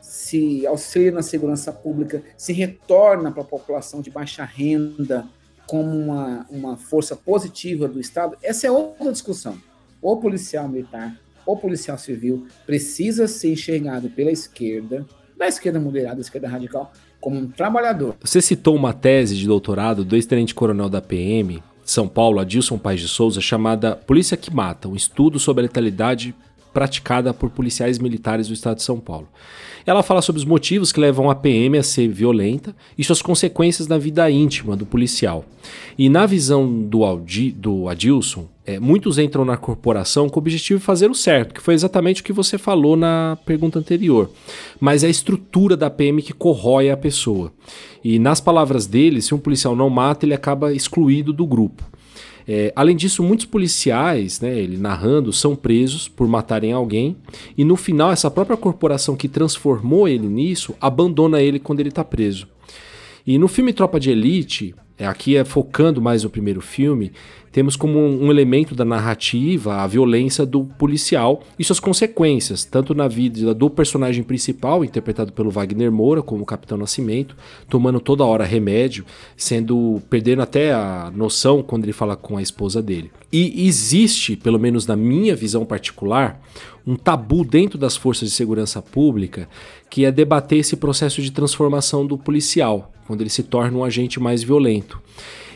se auxilia na segurança pública, se retorna para a população de baixa renda como uma, uma força positiva do Estado, essa é outra discussão. O policial militar, o policial civil precisa ser enxergado pela esquerda, da esquerda moderada, da esquerda radical, como um trabalhador. Você citou uma tese de doutorado do ex-tenente-coronel da PM, de São Paulo, Adilson Paes de Souza, chamada Polícia que Mata, um estudo sobre a letalidade praticada por policiais militares do estado de São Paulo. Ela fala sobre os motivos que levam a PM a ser violenta e suas consequências na vida íntima do policial. E na visão do, Aldi, do Adilson, é, muitos entram na corporação com o objetivo de fazer o certo, que foi exatamente o que você falou na pergunta anterior. Mas é a estrutura da PM que corrói a pessoa. E nas palavras dele, se um policial não mata, ele acaba excluído do grupo. É, além disso, muitos policiais, né, ele narrando, são presos por matarem alguém e no final essa própria corporação que transformou ele nisso abandona ele quando ele está preso. E no filme Tropa de Elite, é, aqui é focando mais no primeiro filme, temos como um elemento da narrativa a violência do policial e suas consequências, tanto na vida do personagem principal, interpretado pelo Wagner Moura, como Capitão Nascimento, tomando toda hora remédio, sendo perdendo até a noção quando ele fala com a esposa dele. E existe, pelo menos na minha visão particular, um tabu dentro das forças de segurança pública que é debater esse processo de transformação do policial, quando ele se torna um agente mais violento.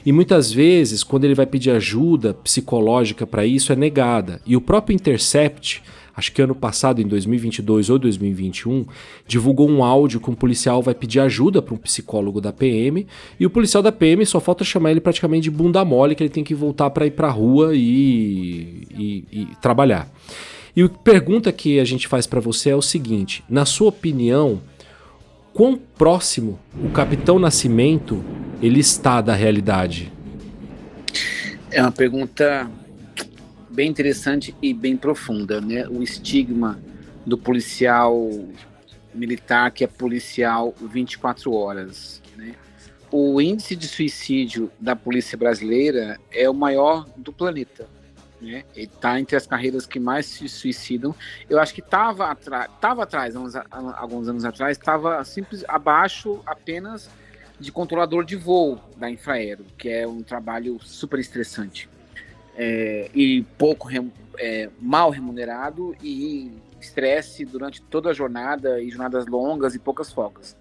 E muitas vezes, quando ele vai pedir ajuda psicológica para isso, é negada. E o próprio Intercept, acho que ano passado, em 2022 ou 2021, divulgou um áudio que um policial vai pedir ajuda para um psicólogo da PM e o policial da PM só falta chamar ele praticamente de bunda mole que ele tem que voltar para ir para a rua e, e, e trabalhar. E a pergunta que a gente faz para você é o seguinte: na sua opinião, quão próximo o Capitão Nascimento ele está da realidade? É uma pergunta bem interessante e bem profunda, né? O estigma do policial militar que é policial 24 horas, né? O índice de suicídio da polícia brasileira é o maior do planeta, né? Ele está entre as carreiras que mais se suicidam. Eu acho que estava atrás, estava atrás, alguns anos atrás, estava simples abaixo apenas de controlador de voo da Infraero, que é um trabalho super estressante é, e pouco é, mal remunerado e estresse durante toda a jornada e jornadas longas e poucas folgas.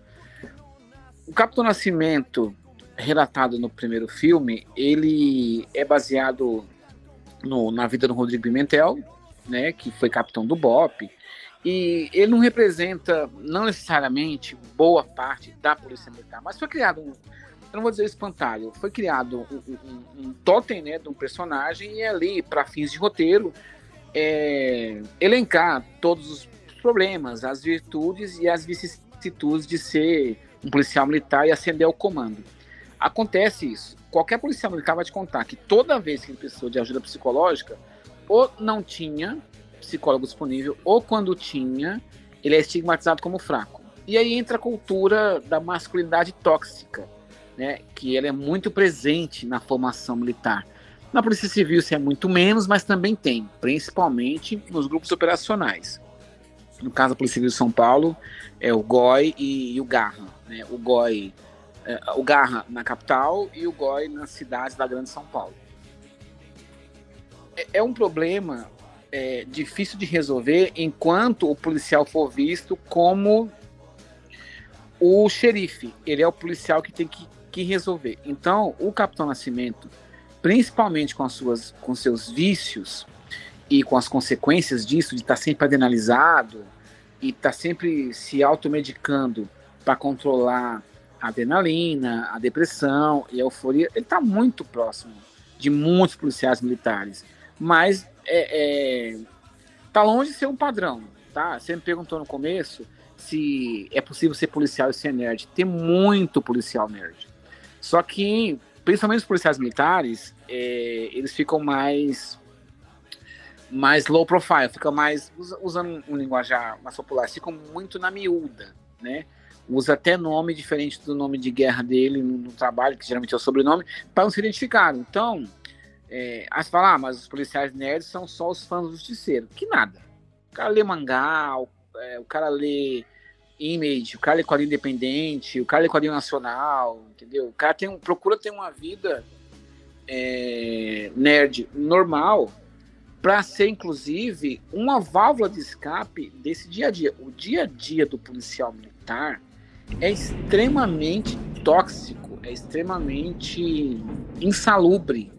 O Capitão Nascimento, relatado no primeiro filme, ele é baseado no, na vida do Rodrigo Pimentel, né, que foi capitão do BOP, e ele não representa, não necessariamente, boa parte da Polícia Militar, mas foi criado um, eu não vou dizer espantalho, foi criado um, um, um totem né, de um personagem e ali, para fins de roteiro, é, elencar todos os problemas, as virtudes e as vicissitudes de ser um policial militar e ascender ao comando. Acontece isso. Qualquer policial militar vai te contar que toda vez que ele precisou de ajuda psicológica, ou não tinha, psicólogo disponível, ou quando tinha, ele é estigmatizado como fraco. E aí entra a cultura da masculinidade tóxica, né, que ela é muito presente na formação militar. Na Polícia Civil isso é muito menos, mas também tem, principalmente nos grupos operacionais. No caso da Polícia Civil de São Paulo, é o GOI e, e o Garra. Né? O GOI, é, o Garra na capital e o GOI nas cidades da Grande São Paulo. É, é um problema é, difícil de resolver enquanto o policial for visto como o xerife. Ele é o policial que tem que, que resolver. Então, o Capitão Nascimento, principalmente com, as suas, com seus vícios e com as consequências disso, de estar tá sempre adrenalizado e estar tá sempre se automedicando para controlar a adrenalina, a depressão e a euforia, ele está muito próximo de muitos policiais militares. Mas é, é, tá longe de ser um padrão, tá? Você me perguntou no começo se é possível ser policial e ser nerd. Tem muito policial nerd. Só que, principalmente os policiais militares, é, eles ficam mais mais low profile, ficam mais usando um linguajar mais popular, ficam muito na miúda, né? Usa até nome diferente do nome de guerra dele no, trabalho, que geralmente é o sobrenome, para não se identificar. Então, é, aí você fala, ah, mas os policiais nerds são só os fãs do justiceiro. Que nada. O cara lê mangá, o, é, o cara lê image, o cara lê quadrinho independente, o cara lê quadrinho nacional, entendeu? O cara tem, procura ter uma vida é, nerd normal para ser, inclusive, uma válvula de escape desse dia a dia. O dia a dia do policial militar é extremamente tóxico, é extremamente insalubre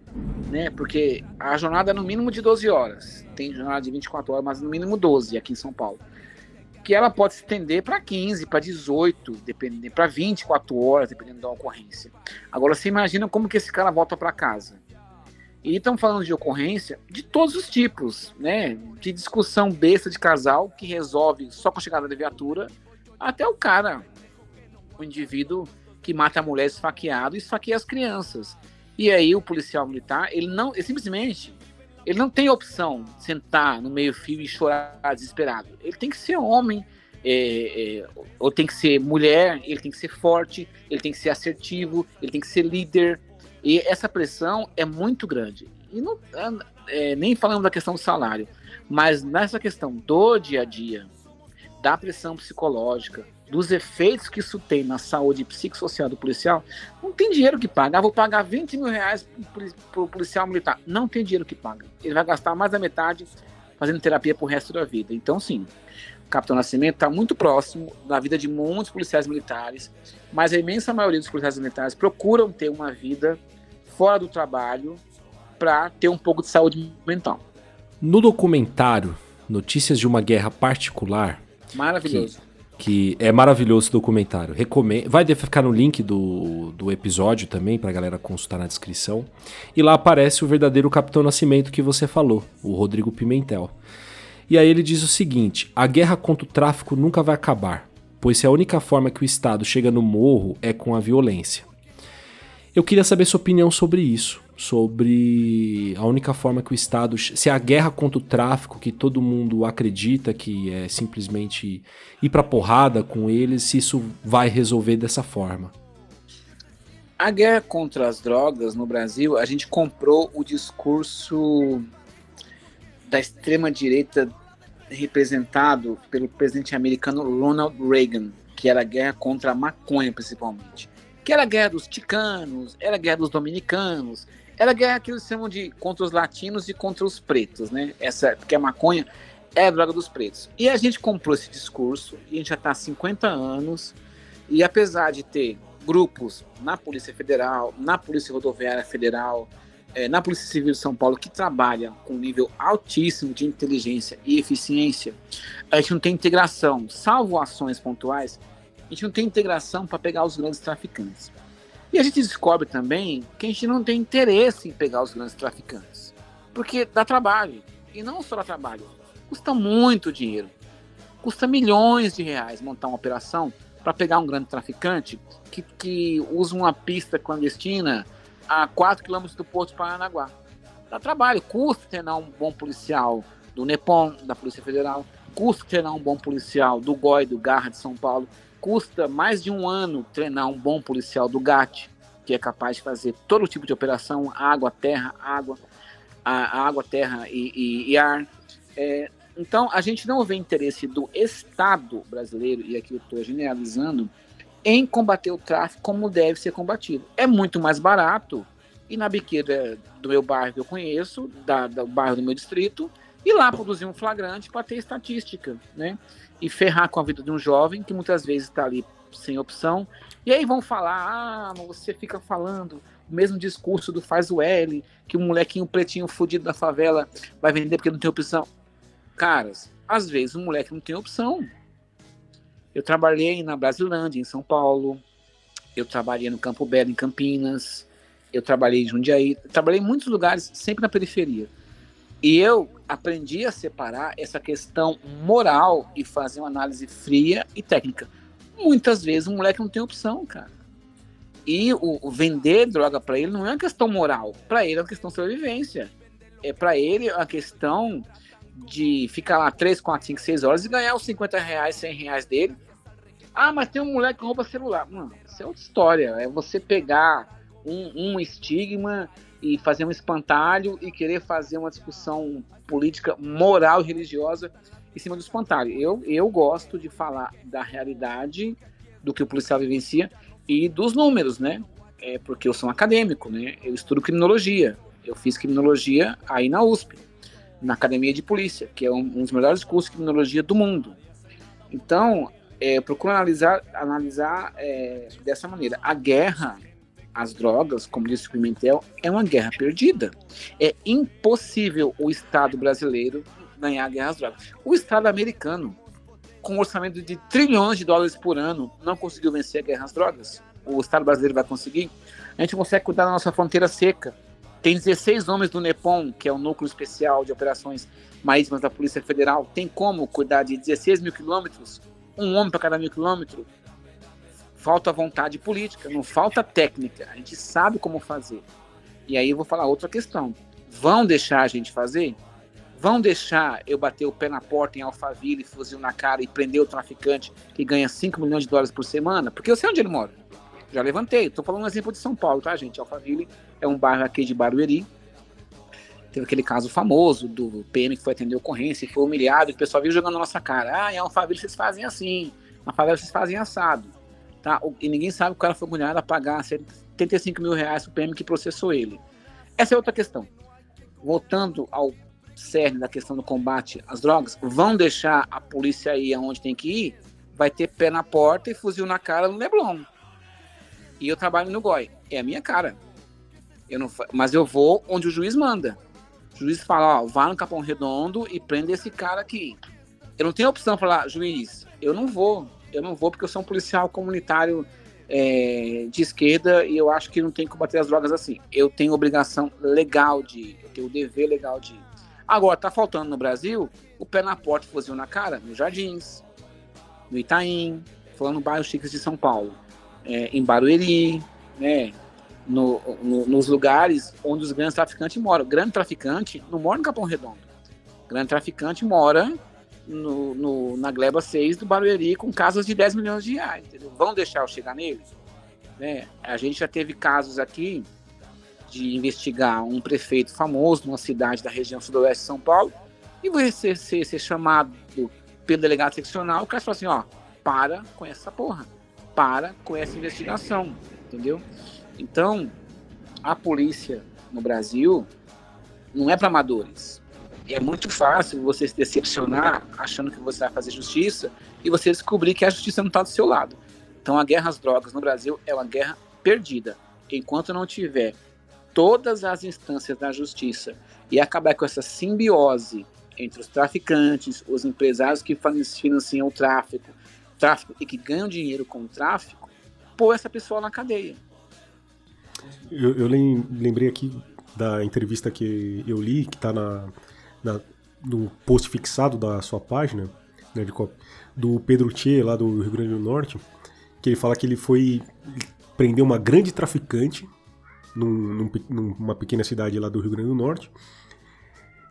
né? Porque a jornada é no mínimo de 12 horas. Tem jornada de 24 horas, mas no mínimo 12 aqui em São Paulo. Que ela pode se estender para 15, para 18, dependendo, para 24 horas, dependendo da ocorrência. Agora você imagina como que esse cara volta para casa. E estamos falando de ocorrência de todos os tipos, né? De discussão besta de casal que resolve só com a chegada da viatura, até o cara, o indivíduo que mata a mulher esfaqueado e esfaqueia as crianças. E aí o policial militar, ele não, ele simplesmente, ele não tem opção de sentar no meio fio e chorar desesperado. Ele tem que ser homem, é, é, ou tem que ser mulher, ele tem que ser forte, ele tem que ser assertivo, ele tem que ser líder. E essa pressão é muito grande. E não, é, nem falando da questão do salário, mas nessa questão do dia a dia, da pressão psicológica, dos efeitos que isso tem na saúde psicossocial do policial, não tem dinheiro que paga. Ah, vou pagar 20 mil reais para o policial militar. Não tem dinheiro que paga. Ele vai gastar mais da metade fazendo terapia pro resto da vida. Então, sim, o Capitão Nascimento está muito próximo da vida de muitos policiais militares, mas a imensa maioria dos policiais militares procuram ter uma vida fora do trabalho para ter um pouco de saúde mental. No documentário Notícias de uma Guerra Particular. Maravilhoso. Que, é maravilhoso esse documentário. Recomendo. Vai ficar no link do, do episódio também, pra galera consultar na descrição. E lá aparece o verdadeiro Capitão Nascimento que você falou, o Rodrigo Pimentel. E aí ele diz o seguinte: a guerra contra o tráfico nunca vai acabar, pois se a única forma que o Estado chega no morro é com a violência. Eu queria saber sua opinião sobre isso, sobre a única forma que o Estado, se a guerra contra o tráfico, que todo mundo acredita que é simplesmente ir para porrada com eles, se isso vai resolver dessa forma. A guerra contra as drogas no Brasil, a gente comprou o discurso da extrema direita representado pelo presidente americano Ronald Reagan, que era a guerra contra a maconha principalmente que era a guerra dos ticanos, era a guerra dos dominicanos, era a guerra que chamam de contra os latinos e contra os pretos, né? Essa, porque a maconha é a droga dos pretos. E a gente comprou esse discurso, e a gente já está há 50 anos, e apesar de ter grupos na Polícia Federal, na Polícia Rodoviária Federal, é, na Polícia Civil de São Paulo, que trabalham com um nível altíssimo de inteligência e eficiência, a gente não tem integração, salvo ações pontuais, a gente não tem integração para pegar os grandes traficantes. E a gente descobre também que a gente não tem interesse em pegar os grandes traficantes. Porque dá trabalho. E não só dá trabalho. Custa muito dinheiro. Custa milhões de reais montar uma operação para pegar um grande traficante que, que usa uma pista clandestina a 4 quilômetros do Porto de Paranaguá. Dá trabalho. Custa treinar um bom policial do NEPOM, da Polícia Federal. Custa treinar um bom policial do GOI, do Garra de São Paulo custa mais de um ano treinar um bom policial do GAT, que é capaz de fazer todo tipo de operação, água, terra, água, a, água, terra e, e, e ar. É, então, a gente não vê interesse do Estado brasileiro, e aqui eu estou generalizando, em combater o tráfico como deve ser combatido. É muito mais barato ir na biqueira do meu bairro que eu conheço, da, do bairro do meu distrito, e lá produzir um flagrante para ter estatística, né? e ferrar com a vida de um jovem que muitas vezes está ali sem opção. E aí vão falar: ah, você fica falando o mesmo discurso do faz o L, que o molequinho pretinho fudido da favela vai vender porque não tem opção. Caras, às vezes o moleque não tem opção. Eu trabalhei na Brasilândia, em São Paulo. Eu trabalhei no Campo Belo, em Campinas. Eu trabalhei em Jundiaí. Trabalhei em muitos lugares, sempre na periferia. E eu aprendi a separar essa questão moral e fazer uma análise fria e técnica. Muitas vezes o moleque não tem opção, cara. E o, o vender droga para ele não é uma questão moral, para ele é uma questão de sobrevivência. É para ele uma questão de ficar lá 3, 4, 5, 6 horas e ganhar os 50 reais, 100 reais dele. Ah, mas tem um moleque que rouba celular. Mano, isso é outra história. É você pegar um, um estigma e fazer um espantalho e querer fazer uma discussão política, moral e religiosa em cima do espantalho. Eu, eu gosto de falar da realidade, do que o policial vivencia e dos números, né? É porque eu sou um acadêmico, né? Eu estudo criminologia. Eu fiz criminologia aí na USP, na Academia de Polícia, que é um, um dos melhores cursos de criminologia do mundo. Então, é, procuro analisar, analisar é, dessa maneira. A guerra as drogas, como disse o Pimentel, é uma guerra perdida. É impossível o Estado brasileiro ganhar a guerra às drogas. O Estado americano, com um orçamento de trilhões de dólares por ano, não conseguiu vencer a guerra às drogas. O Estado brasileiro vai conseguir. A gente consegue cuidar da nossa fronteira seca. Tem 16 homens do NEPOM, que é o Núcleo Especial de Operações Marítimas da Polícia Federal. Tem como cuidar de 16 mil quilômetros? Um homem para cada mil quilômetros? Falta vontade política, não falta técnica. A gente sabe como fazer. E aí eu vou falar outra questão. Vão deixar a gente fazer? Vão deixar eu bater o pé na porta em Alphaville, fuzil na cara e prender o traficante que ganha 5 milhões de dólares por semana? Porque eu sei onde ele mora. Já levantei. Estou falando um exemplo de São Paulo, tá, gente? Alphaville é um bairro aqui de Barueri. Teve aquele caso famoso do PM que foi atender ocorrência e foi humilhado. E o pessoal viu jogando na nossa cara. Ah, em Alphaville vocês fazem assim. Na favela vocês fazem assado. Tá? E ninguém sabe que o cara foi mulherado a pagar 75 mil reais pro PM que processou ele. Essa é outra questão. Voltando ao cerne da questão do combate às drogas, vão deixar a polícia ir aonde tem que ir, vai ter pé na porta e fuzil na cara no Leblon. E eu trabalho no GOI. É a minha cara. Eu não, mas eu vou onde o juiz manda. O juiz fala, ó, vá no Capão Redondo e prenda esse cara aqui. Eu não tenho opção de falar, juiz, eu não vou, eu não vou porque eu sou um policial comunitário é, de esquerda e eu acho que não tem que combater as drogas assim. Eu tenho obrigação legal de ir, eu tenho o dever legal de ir. Agora, tá faltando no Brasil o pé na porta fuzil na cara, nos Jardins, no Itaim, falando bairros chiques de São Paulo, é, em Barueri, né, no, no, nos lugares onde os grandes traficantes moram. O grande traficante não mora no Capão Redondo. O grande traficante mora no, no, na Gleba 6 do Barueri com casas de 10 milhões de reais. Entendeu? Vão deixar eu chegar nele? Né? A gente já teve casos aqui de investigar um prefeito famoso numa cidade da região sudoeste de São Paulo e você ser, ser, chamado pelo delegado seccional, o cara fala assim, ó, para com essa porra, para com essa investigação, entendeu? Então, a polícia no Brasil não é para amadores. É muito fácil você se decepcionar achando que você vai fazer justiça e você descobrir que a justiça não está do seu lado. Então, a guerra às drogas no Brasil é uma guerra perdida. Enquanto não tiver todas as instâncias da justiça e acabar com essa simbiose entre os traficantes, os empresários que financiam o tráfico, tráfico e que ganham dinheiro com o tráfico, pôr essa pessoa na cadeia. Eu, eu lembrei aqui da entrevista que eu li, que está na, na, no post fixado da sua página, né, de, do Pedro Tchê, lá do Rio Grande do Norte, que ele fala que ele foi prender uma grande traficante num, num, numa pequena cidade lá do Rio Grande do Norte.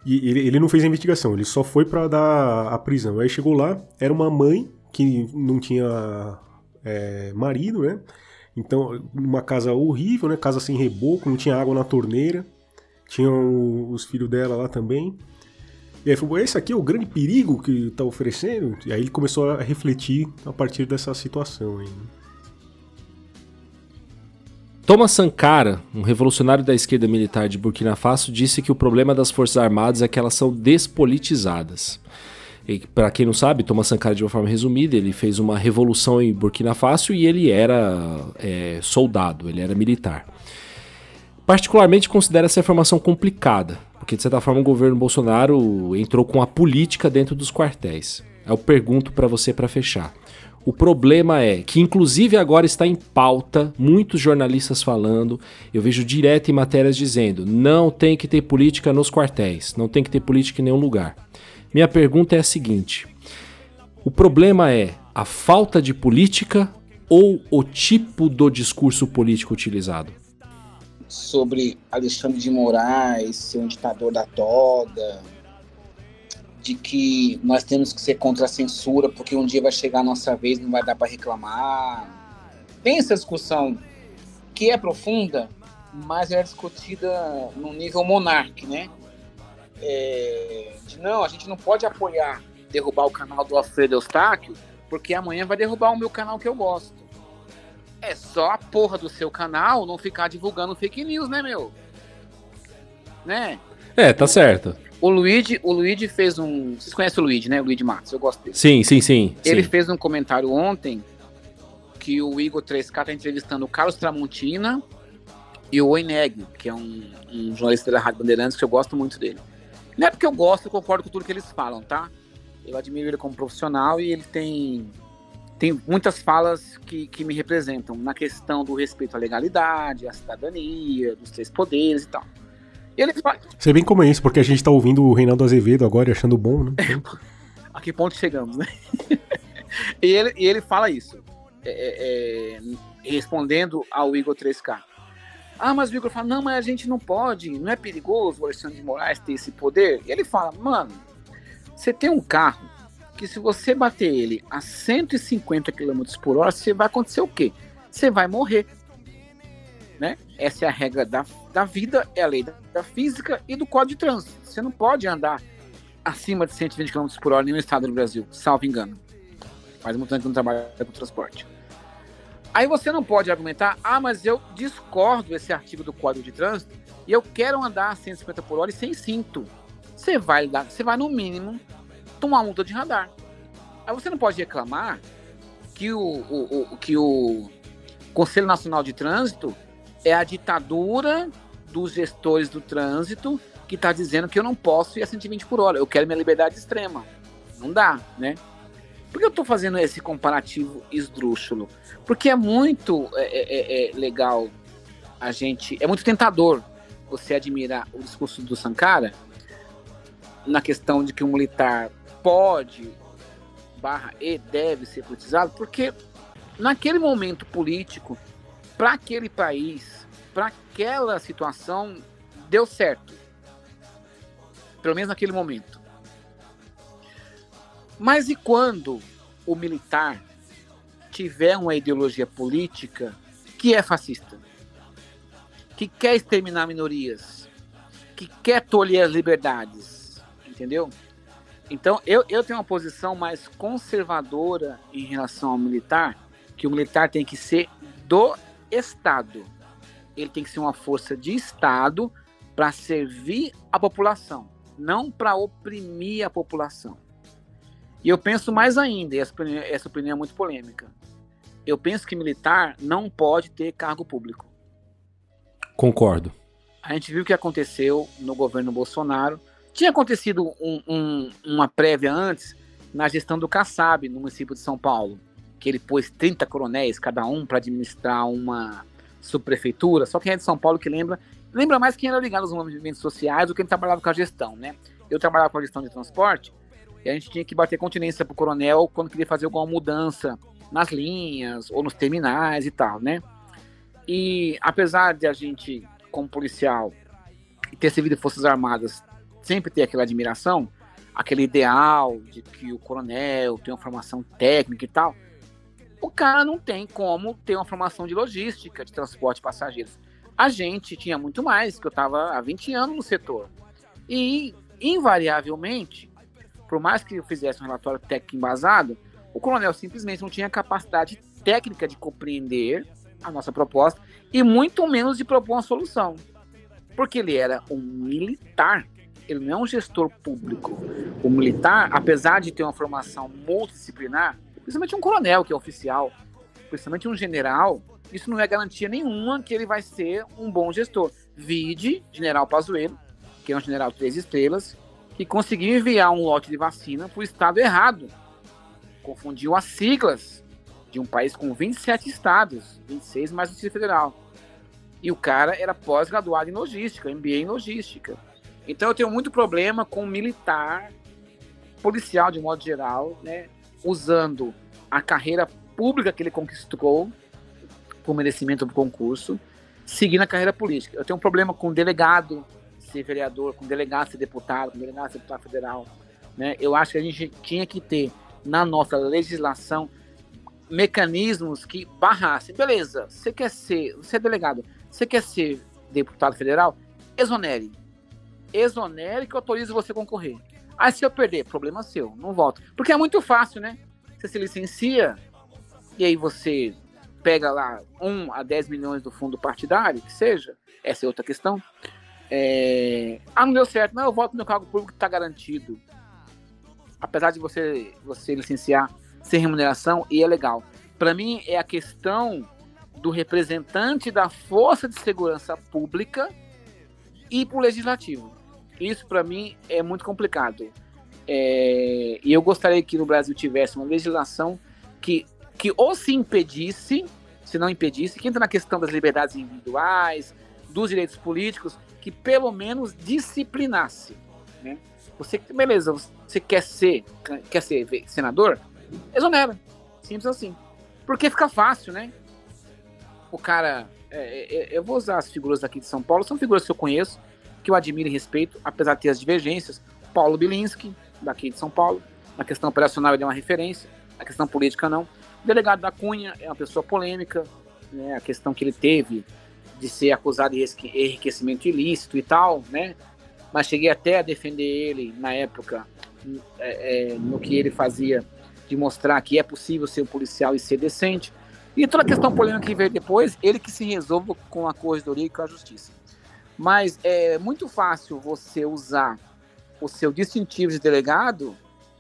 E ele, ele não fez a investigação, ele só foi para dar a prisão. Aí chegou lá, era uma mãe que não tinha é, marido, né? Então, uma casa horrível, né? Casa sem reboco, não tinha água na torneira. Tinham os filhos dela lá também. E aí falou, esse aqui é o grande perigo que tá oferecendo? E aí ele começou a refletir a partir dessa situação aí. Thomas Sankara, um revolucionário da esquerda militar de Burkina Faso, disse que o problema das Forças Armadas é que elas são despolitizadas. Para quem não sabe, Thomas Sankara, de uma forma resumida, ele fez uma revolução em Burkina Faso e ele era é, soldado, ele era militar. Particularmente considero essa informação complicada, porque de certa forma o governo Bolsonaro entrou com a política dentro dos quartéis. Eu pergunto para você para fechar. O problema é que, inclusive, agora está em pauta, muitos jornalistas falando, eu vejo direto em matérias dizendo: não tem que ter política nos quartéis, não tem que ter política em nenhum lugar. Minha pergunta é a seguinte: o problema é a falta de política ou o tipo do discurso político utilizado? Sobre Alexandre de Moraes ser um ditador da toga, de que nós temos que ser contra a censura porque um dia vai chegar a nossa vez não vai dar para reclamar. Tem essa discussão que é profunda, mas é discutida no nível monarque, né? é, de não, a gente não pode apoiar derrubar o canal do Alfredo Eustáquio, porque amanhã vai derrubar o meu canal que eu gosto. É só a porra do seu canal não ficar divulgando fake news, né, meu? Né? É, tá certo. O Luigi, o Luigi fez um. Vocês conhecem o Luigi, né? O Luigi Matos, eu gosto dele. Sim, sim, sim. Ele sim. fez um comentário ontem que o Igor 3K tá entrevistando o Carlos Tramontina e o Oineg, que é um, um jornalista da Rádio Bandeirantes, que eu gosto muito dele. Não é porque eu gosto, eu concordo com tudo que eles falam, tá? Eu admiro ele como profissional e ele tem, tem muitas falas que, que me representam na questão do respeito à legalidade, à cidadania, dos três poderes e tal. E ele fala... Sei bem como é isso, porque a gente tá ouvindo o Reinaldo Azevedo agora e achando bom, né? a que ponto chegamos, né? e, ele, e ele fala isso, é, é, é respondendo ao Igor 3K. Ah, mas o Igor fala, não, mas a gente não pode, não é perigoso o Alexandre de Moraes ter esse poder? E ele fala, mano, você tem um carro que se você bater ele a 150 km por hora, você vai acontecer o quê? Você vai morrer. Né? Essa é a regra da, da vida, é a lei da, da física e do código de trânsito. Você não pode andar acima de 120 km por hora em nenhum estado do Brasil, salvo engano. Faz muito tempo que não trabalha com transporte. Aí você não pode argumentar, ah, mas eu discordo desse artigo do Código de Trânsito e eu quero andar a 150 por hora e sem cinto. Você vai, você vai no mínimo tomar multa de radar. Aí você não pode reclamar que o, o, o, que o Conselho Nacional de Trânsito é a ditadura dos gestores do trânsito que está dizendo que eu não posso ir a 120 por hora. Eu quero minha liberdade extrema. Não dá, né? Por que eu estou fazendo esse comparativo esdrúxulo? Porque é muito é, é, é, é legal a gente. É muito tentador você admirar o discurso do Sankara na questão de que o militar pode barra e deve ser politizado, porque naquele momento político, para aquele país, para aquela situação, deu certo. Pelo menos naquele momento. Mas e quando o militar tiver uma ideologia política que é fascista, que quer exterminar minorias, que quer tolher as liberdades, entendeu? Então eu, eu tenho uma posição mais conservadora em relação ao militar, que o militar tem que ser do Estado. Ele tem que ser uma força de Estado para servir a população, não para oprimir a população. E eu penso mais ainda, e essa opinião, essa opinião é muito polêmica. Eu penso que militar não pode ter cargo público. Concordo. A gente viu o que aconteceu no governo Bolsonaro. Tinha acontecido um, um, uma prévia antes na gestão do Kassab, no município de São Paulo, que ele pôs 30 coronéis, cada um, para administrar uma subprefeitura. Só quem é de São Paulo que lembra, lembra mais quem era ligado aos movimentos sociais do que quem trabalhava com a gestão, né? Eu trabalhava com a gestão de transporte e a gente tinha que bater continência pro coronel quando queria fazer alguma mudança nas linhas ou nos terminais e tal, né? E apesar de a gente, como policial, ter servido Forças Armadas, sempre ter aquela admiração, aquele ideal de que o coronel tem uma formação técnica e tal, o cara não tem como ter uma formação de logística, de transporte de passageiros. A gente tinha muito mais, que eu estava há 20 anos no setor. E, invariavelmente, por mais que eu fizesse um relatório técnico embasado, o coronel simplesmente não tinha capacidade técnica de compreender a nossa proposta e muito menos de propor uma solução. Porque ele era um militar, ele não é um gestor público. O militar, apesar de ter uma formação multidisciplinar, principalmente um coronel que é oficial, principalmente um general, isso não é garantia nenhuma que ele vai ser um bom gestor. Vide General Pazuello, que é um general três estrelas, que conseguiu enviar um lote de vacina para o estado errado. Confundiu as siglas de um país com 27 estados, 26 mais o Distrito Federal. E o cara era pós-graduado em logística, MBA em logística. Então eu tenho muito problema com militar, policial de modo geral, né, usando a carreira pública que ele conquistou por merecimento do concurso, seguindo a carreira política. Eu tenho um problema com delegado ser vereador, com delegado ser deputado, com delegado ser deputado federal. Né? Eu acho que a gente tinha que ter na nossa legislação mecanismos que barrassem. Beleza, você quer ser, você é delegado, você quer ser deputado federal? Exonere. Exonere que autoriza você a concorrer. Aí se eu perder, problema seu, não volta. Porque é muito fácil, né? Você se licencia e aí você pega lá 1 a 10 milhões do fundo partidário, que seja, essa é outra questão. É... Ah, não deu certo. Não, eu volto no cargo público que está garantido. Apesar de você, você licenciar sem remuneração, e é legal. Para mim, é a questão do representante da Força de Segurança Pública e para o Legislativo. Isso, para mim, é muito complicado. É... E eu gostaria que no Brasil tivesse uma legislação que, que ou se impedisse, se não impedisse, que entra na questão das liberdades individuais, dos direitos políticos, que pelo menos disciplinasse. Né? Você, beleza, você quer ser, quer ser senador? Exonera. Simples assim. Porque fica fácil, né? O cara. É, é, é, eu vou usar as figuras aqui de São Paulo, são figuras que eu conheço, que eu admiro e respeito, apesar de ter as divergências. Paulo Bilinski, daqui de São Paulo. Na questão operacional ele é uma referência, na questão política não. O delegado da Cunha é uma pessoa polêmica, né? a questão que ele teve de ser acusado de enriquecimento ilícito e tal, né? Mas cheguei até a defender ele na época, é, é, no que ele fazia, de mostrar que é possível ser um policial e ser decente. E toda a questão polêmica que veio depois, ele que se resolva com a corredoria e com a justiça. Mas é muito fácil você usar o seu distintivo de delegado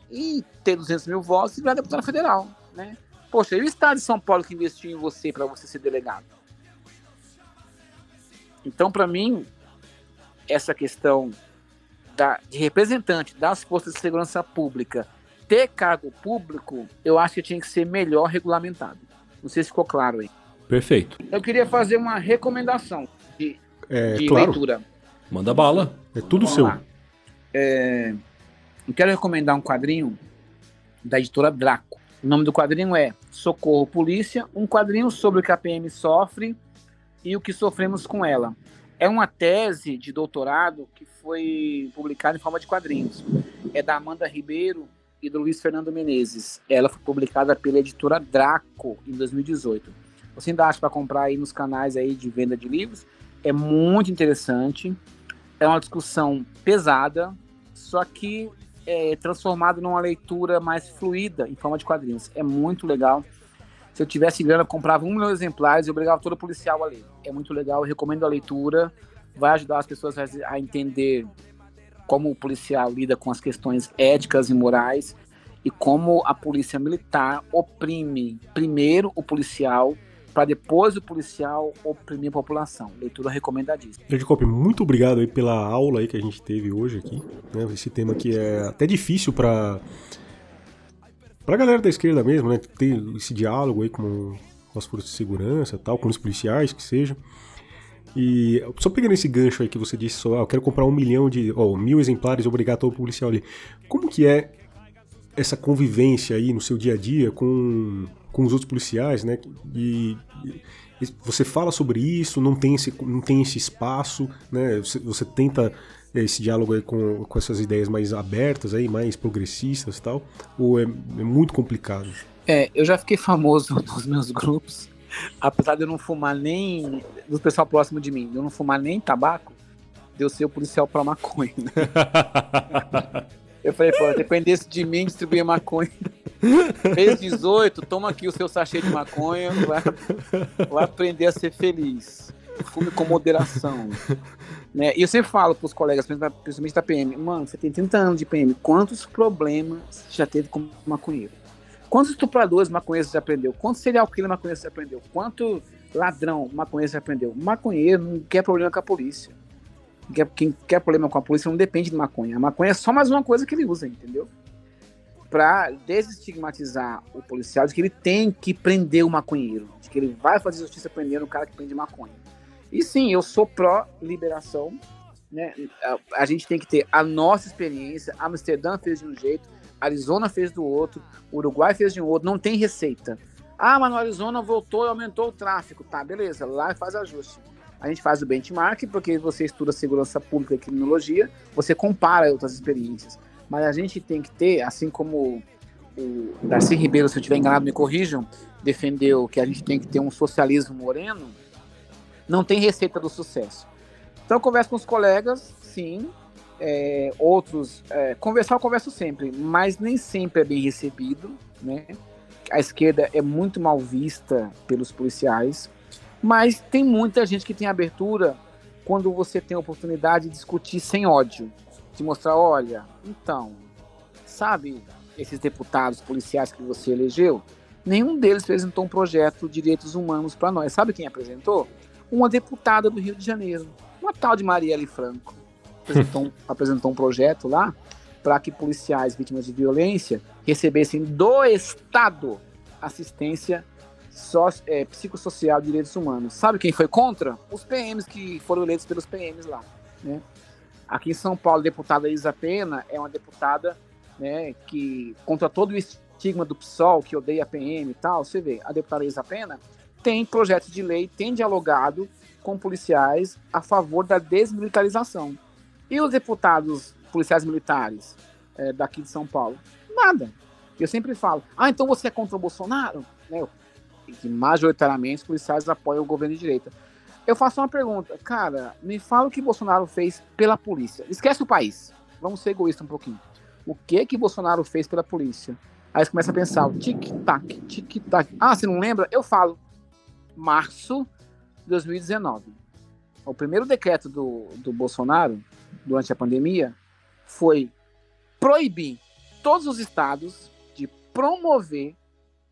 e ter 200 mil votos e virar deputado federal, né? Poxa, e o Estado de São Paulo que investiu em você para você ser delegado? Então, para mim, essa questão da, de representante das forças de segurança pública ter cargo público, eu acho que tinha que ser melhor regulamentado. Não sei se ficou claro aí. Perfeito. Eu queria fazer uma recomendação É, de claro, leitura. Manda bala. é tudo Vamos seu. É, eu quero recomendar um quadrinho da editora Draco. O nome do quadrinho é Socorro Polícia, um quadrinho sobre o que a PM sofre e o que sofremos com ela. É uma tese de doutorado que foi publicada em forma de quadrinhos. É da Amanda Ribeiro e do Luiz Fernando Menezes. Ela foi publicada pela editora Draco em 2018. Você ainda acha para comprar aí nos canais aí de venda de livros? É muito interessante. É uma discussão pesada, só que é transformado numa leitura mais fluida em forma de quadrinhos. É muito legal. Se eu tivesse grana, eu comprava um milhão de exemplares e obrigava todo policial a ler. É muito legal, eu recomendo a leitura. Vai ajudar as pessoas a- a entender como o policial lida com as questões éticas e morais e como a polícia militar oprime primeiro o policial para depois o policial oprimir a população. Leitura recomendadíssima. Cop, muito obrigado aí pela aula aí que a gente teve hoje aqui. né? Esse tema que é até difícil para pra galera da esquerda mesmo, né? Ter esse diálogo aí com, as forças de segurança tal, com os policiais, que seja. E só pegando esse gancho aí que você disse, só, ah, eu quero comprar um milhão de, ó, mil exemplares obrigar todo policial ali. Como que é essa convivência aí no seu dia a dia com, com os outros policiais, né? E, e você fala sobre isso, não tem esse, não tem esse espaço, né? Você, você tenta eh, esse diálogo aí com, com essas ideias mais abertas aí, mais progressistas e tal, ou é, é muito complicado? É, eu já fiquei famoso nos meus grupos, apesar de eu não fumar nem do pessoal próximo de mim, de eu não fumar nem tabaco, de eu ser o policial pra maconha. Eu falei, pô, dependesse de mim distribuir maconha. Fez 18, toma aqui o seu sachê de maconha, vai, vai aprender a ser feliz. Fume com moderação. Né? E eu sempre falo pros colegas, principalmente da PM, mano, você tem 30 anos de PM, quantos problemas você já teve como maconheiro? Quantos estupradores maconheiros você aprendeu? Quantos serial killer maconheiros você aprendeu? Quanto ladrão maconheiro você aprendeu? Maconheiro não quer problema com a polícia. Quem quer, problema com a polícia não depende de maconha. A maconha é só mais uma coisa que ele usa, entendeu? Pra desestigmatizar o policial de que ele tem que prender o maconheiro, de que ele vai fazer justiça prendendo o cara que prende maconha. E sim, eu sou pró-liberação, né? A, a gente tem que ter a nossa experiência. Amsterdã fez de um jeito, Arizona fez do outro, Uruguai fez de um outro, não tem receita. Ah, mas no Arizona voltou e aumentou o tráfego. Tá, beleza, lá faz ajuste. A gente faz o benchmark, porque você estuda segurança pública e criminologia, você compara outras experiências. Mas a gente tem que ter, assim como o Darcy Ribeiro, se eu estiver enganado, me corrijam, defendeu que a gente tem que ter um socialismo moreno, não tem receita do sucesso. Então converso com os colegas, sim, é, outros. É, conversar eu converso sempre, mas nem sempre é bem recebido, né? A esquerda é muito mal vista pelos policiais, mas tem muita gente que tem abertura quando você tem a oportunidade de discutir sem ódio, de mostrar, olha, então, sabe esses deputados policiais que você elegeu? Nenhum deles apresentou um projeto de direitos humanos para nós. Sabe quem apresentou? Uma deputada do Rio de Janeiro, uma tal de Marielle Franco. Apresentou um, apresentou um projeto lá para que policiais vítimas de violência recebessem do Estado assistência sócio, é, psicossocial de direitos humanos. Sabe quem foi contra? Os PMs que foram eleitos pelos PMs lá. Né? Aqui em São Paulo, a deputada Isa Pena é uma deputada né, que, contra todo o estigma do PSOL, que odeia a PM e tal, você vê, a deputada Isa Pena tem projetos de lei, tem dialogado com policiais a favor da desmilitarização. E os deputados policiais militares é, daqui de São Paulo? Nada. Eu sempre falo, ah, então você é contra o Bolsonaro? Né? Que majoritariamente os policiais apoiam o governo de direita. Eu faço uma pergunta, cara, me fala o que Bolsonaro fez pela polícia. Esquece o país. Vamos ser egoístas um pouquinho. O que que Bolsonaro fez pela polícia? Aí você começa a pensar, tic-tac, tic-tac. Ah, você não lembra? Eu falo. Março de 2019. O primeiro decreto do, do Bolsonaro, durante a pandemia, foi proibir todos os estados de promover,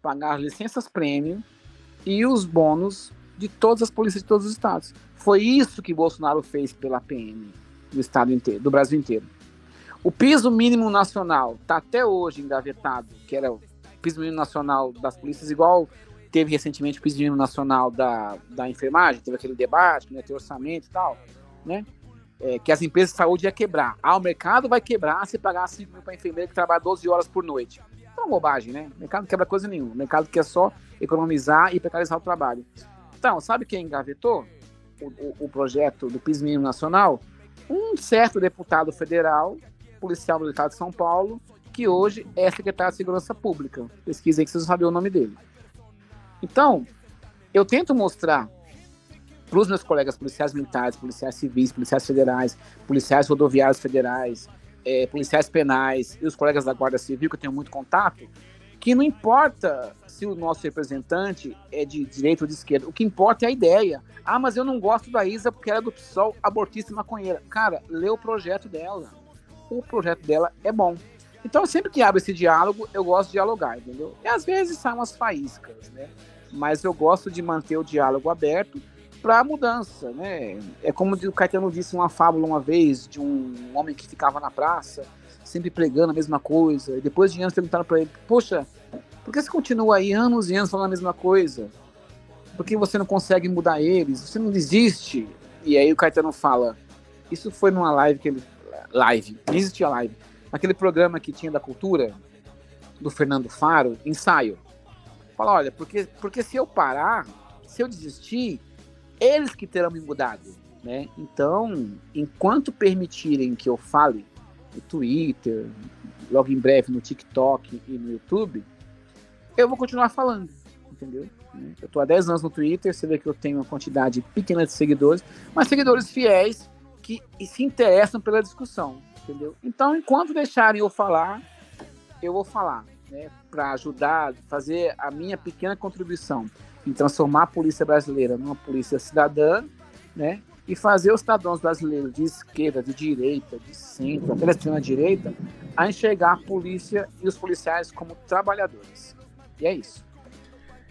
pagar licenças prêmio e os bônus de todas as polícias de todos os estados. Foi isso que Bolsonaro fez pela PM do estado inteiro, do Brasil inteiro. O piso mínimo nacional está até hoje engavetado, que era o piso mínimo nacional das polícias, igual teve recentemente o piso mínimo nacional da, da enfermagem, teve aquele debate, né, ter orçamento e tal, né? É, que as empresas de saúde ia quebrar. Ah, o mercado vai quebrar se pagar 5 mil para enfermeira que trabalha 12 horas por noite. Uma bobagem, né? O mercado quebra coisa nenhuma. O mercado quer só economizar e precarizar o trabalho. Então, sabe quem engavetou o, o, o projeto do piso mínimo nacional? Um certo deputado federal, policial militar de São Paulo, que hoje é secretário de Segurança Pública. Pesquisa aí que vocês vão saber o nome dele. Então, eu tento mostrar para os meus colegas policiais militares, policiais civis, policiais federais, policiais rodoviários federais, é, policiais penais e os colegas da Guarda Civil, que eu tenho muito contato, que não importa se o nosso representante é de direita ou de esquerda, o que importa é a ideia. Ah, mas eu não gosto da Isa porque ela é do PSOL, abortista e maconheira. Cara, lê o projeto dela. O projeto dela é bom. Então, sempre que abre esse diálogo, eu gosto de dialogar, entendeu? E às vezes saem umas faíscas, né? Mas eu gosto de manter o diálogo aberto para mudança, né? É como o Caetano disse uma fábula uma vez de um homem que ficava na praça, sempre pregando a mesma coisa, e depois de anos perguntaram para ele: Poxa, por que você continua aí anos e anos falando a mesma coisa? Por que você não consegue mudar eles? Você não desiste? E aí o Caetano fala: Isso foi numa live que ele. Live, não live. Naquele programa que tinha da cultura, do Fernando Faro, ensaio. Fala: Olha, porque, porque se eu parar, se eu desistir, eles que terão me mudado, né? Então, enquanto permitirem que eu fale no Twitter, logo em breve no TikTok e no YouTube, eu vou continuar falando, entendeu? Eu tô há 10 anos no Twitter, você vê que eu tenho uma quantidade pequena de seguidores, mas seguidores fiéis que se interessam pela discussão, entendeu? Então, enquanto deixarem eu falar, eu vou falar, né? Para ajudar, fazer a minha pequena contribuição em transformar a polícia brasileira numa polícia cidadã, né? E fazer os cidadãos brasileiros de esquerda, de direita, de centro, até extrema direita, a enxergar a polícia e os policiais como trabalhadores. E é isso.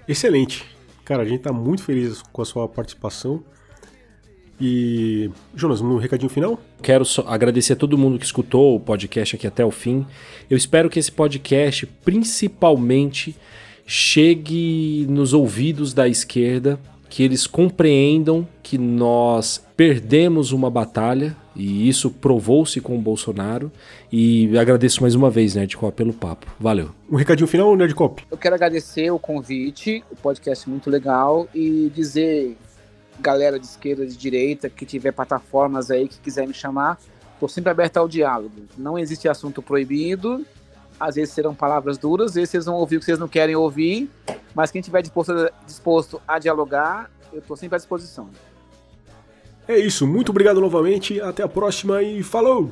Excelente. Cara, a gente está muito feliz com a sua participação. E, Jonas, no recadinho final? Quero agradecer a todo mundo que escutou o podcast aqui até o fim. Eu espero que esse podcast, principalmente, chegue nos ouvidos da esquerda, que eles compreendam que nós perdemos uma batalha e isso provou-se com o Bolsonaro. E agradeço mais uma vez, Nerdcop, pelo papo. Valeu. Um recadinho final, Nerdcop? Eu quero agradecer o convite, o podcast é muito legal e dizer, galera de esquerda, de direita, que tiver plataformas aí que quiser me chamar, estou sempre aberto ao diálogo. Não existe assunto proibido às vezes serão palavras duras, às vezes vocês vão ouvir o que vocês não querem ouvir, mas quem estiver disposto, disposto a dialogar, eu estou sempre à disposição. É isso, muito obrigado novamente, até a próxima e falou!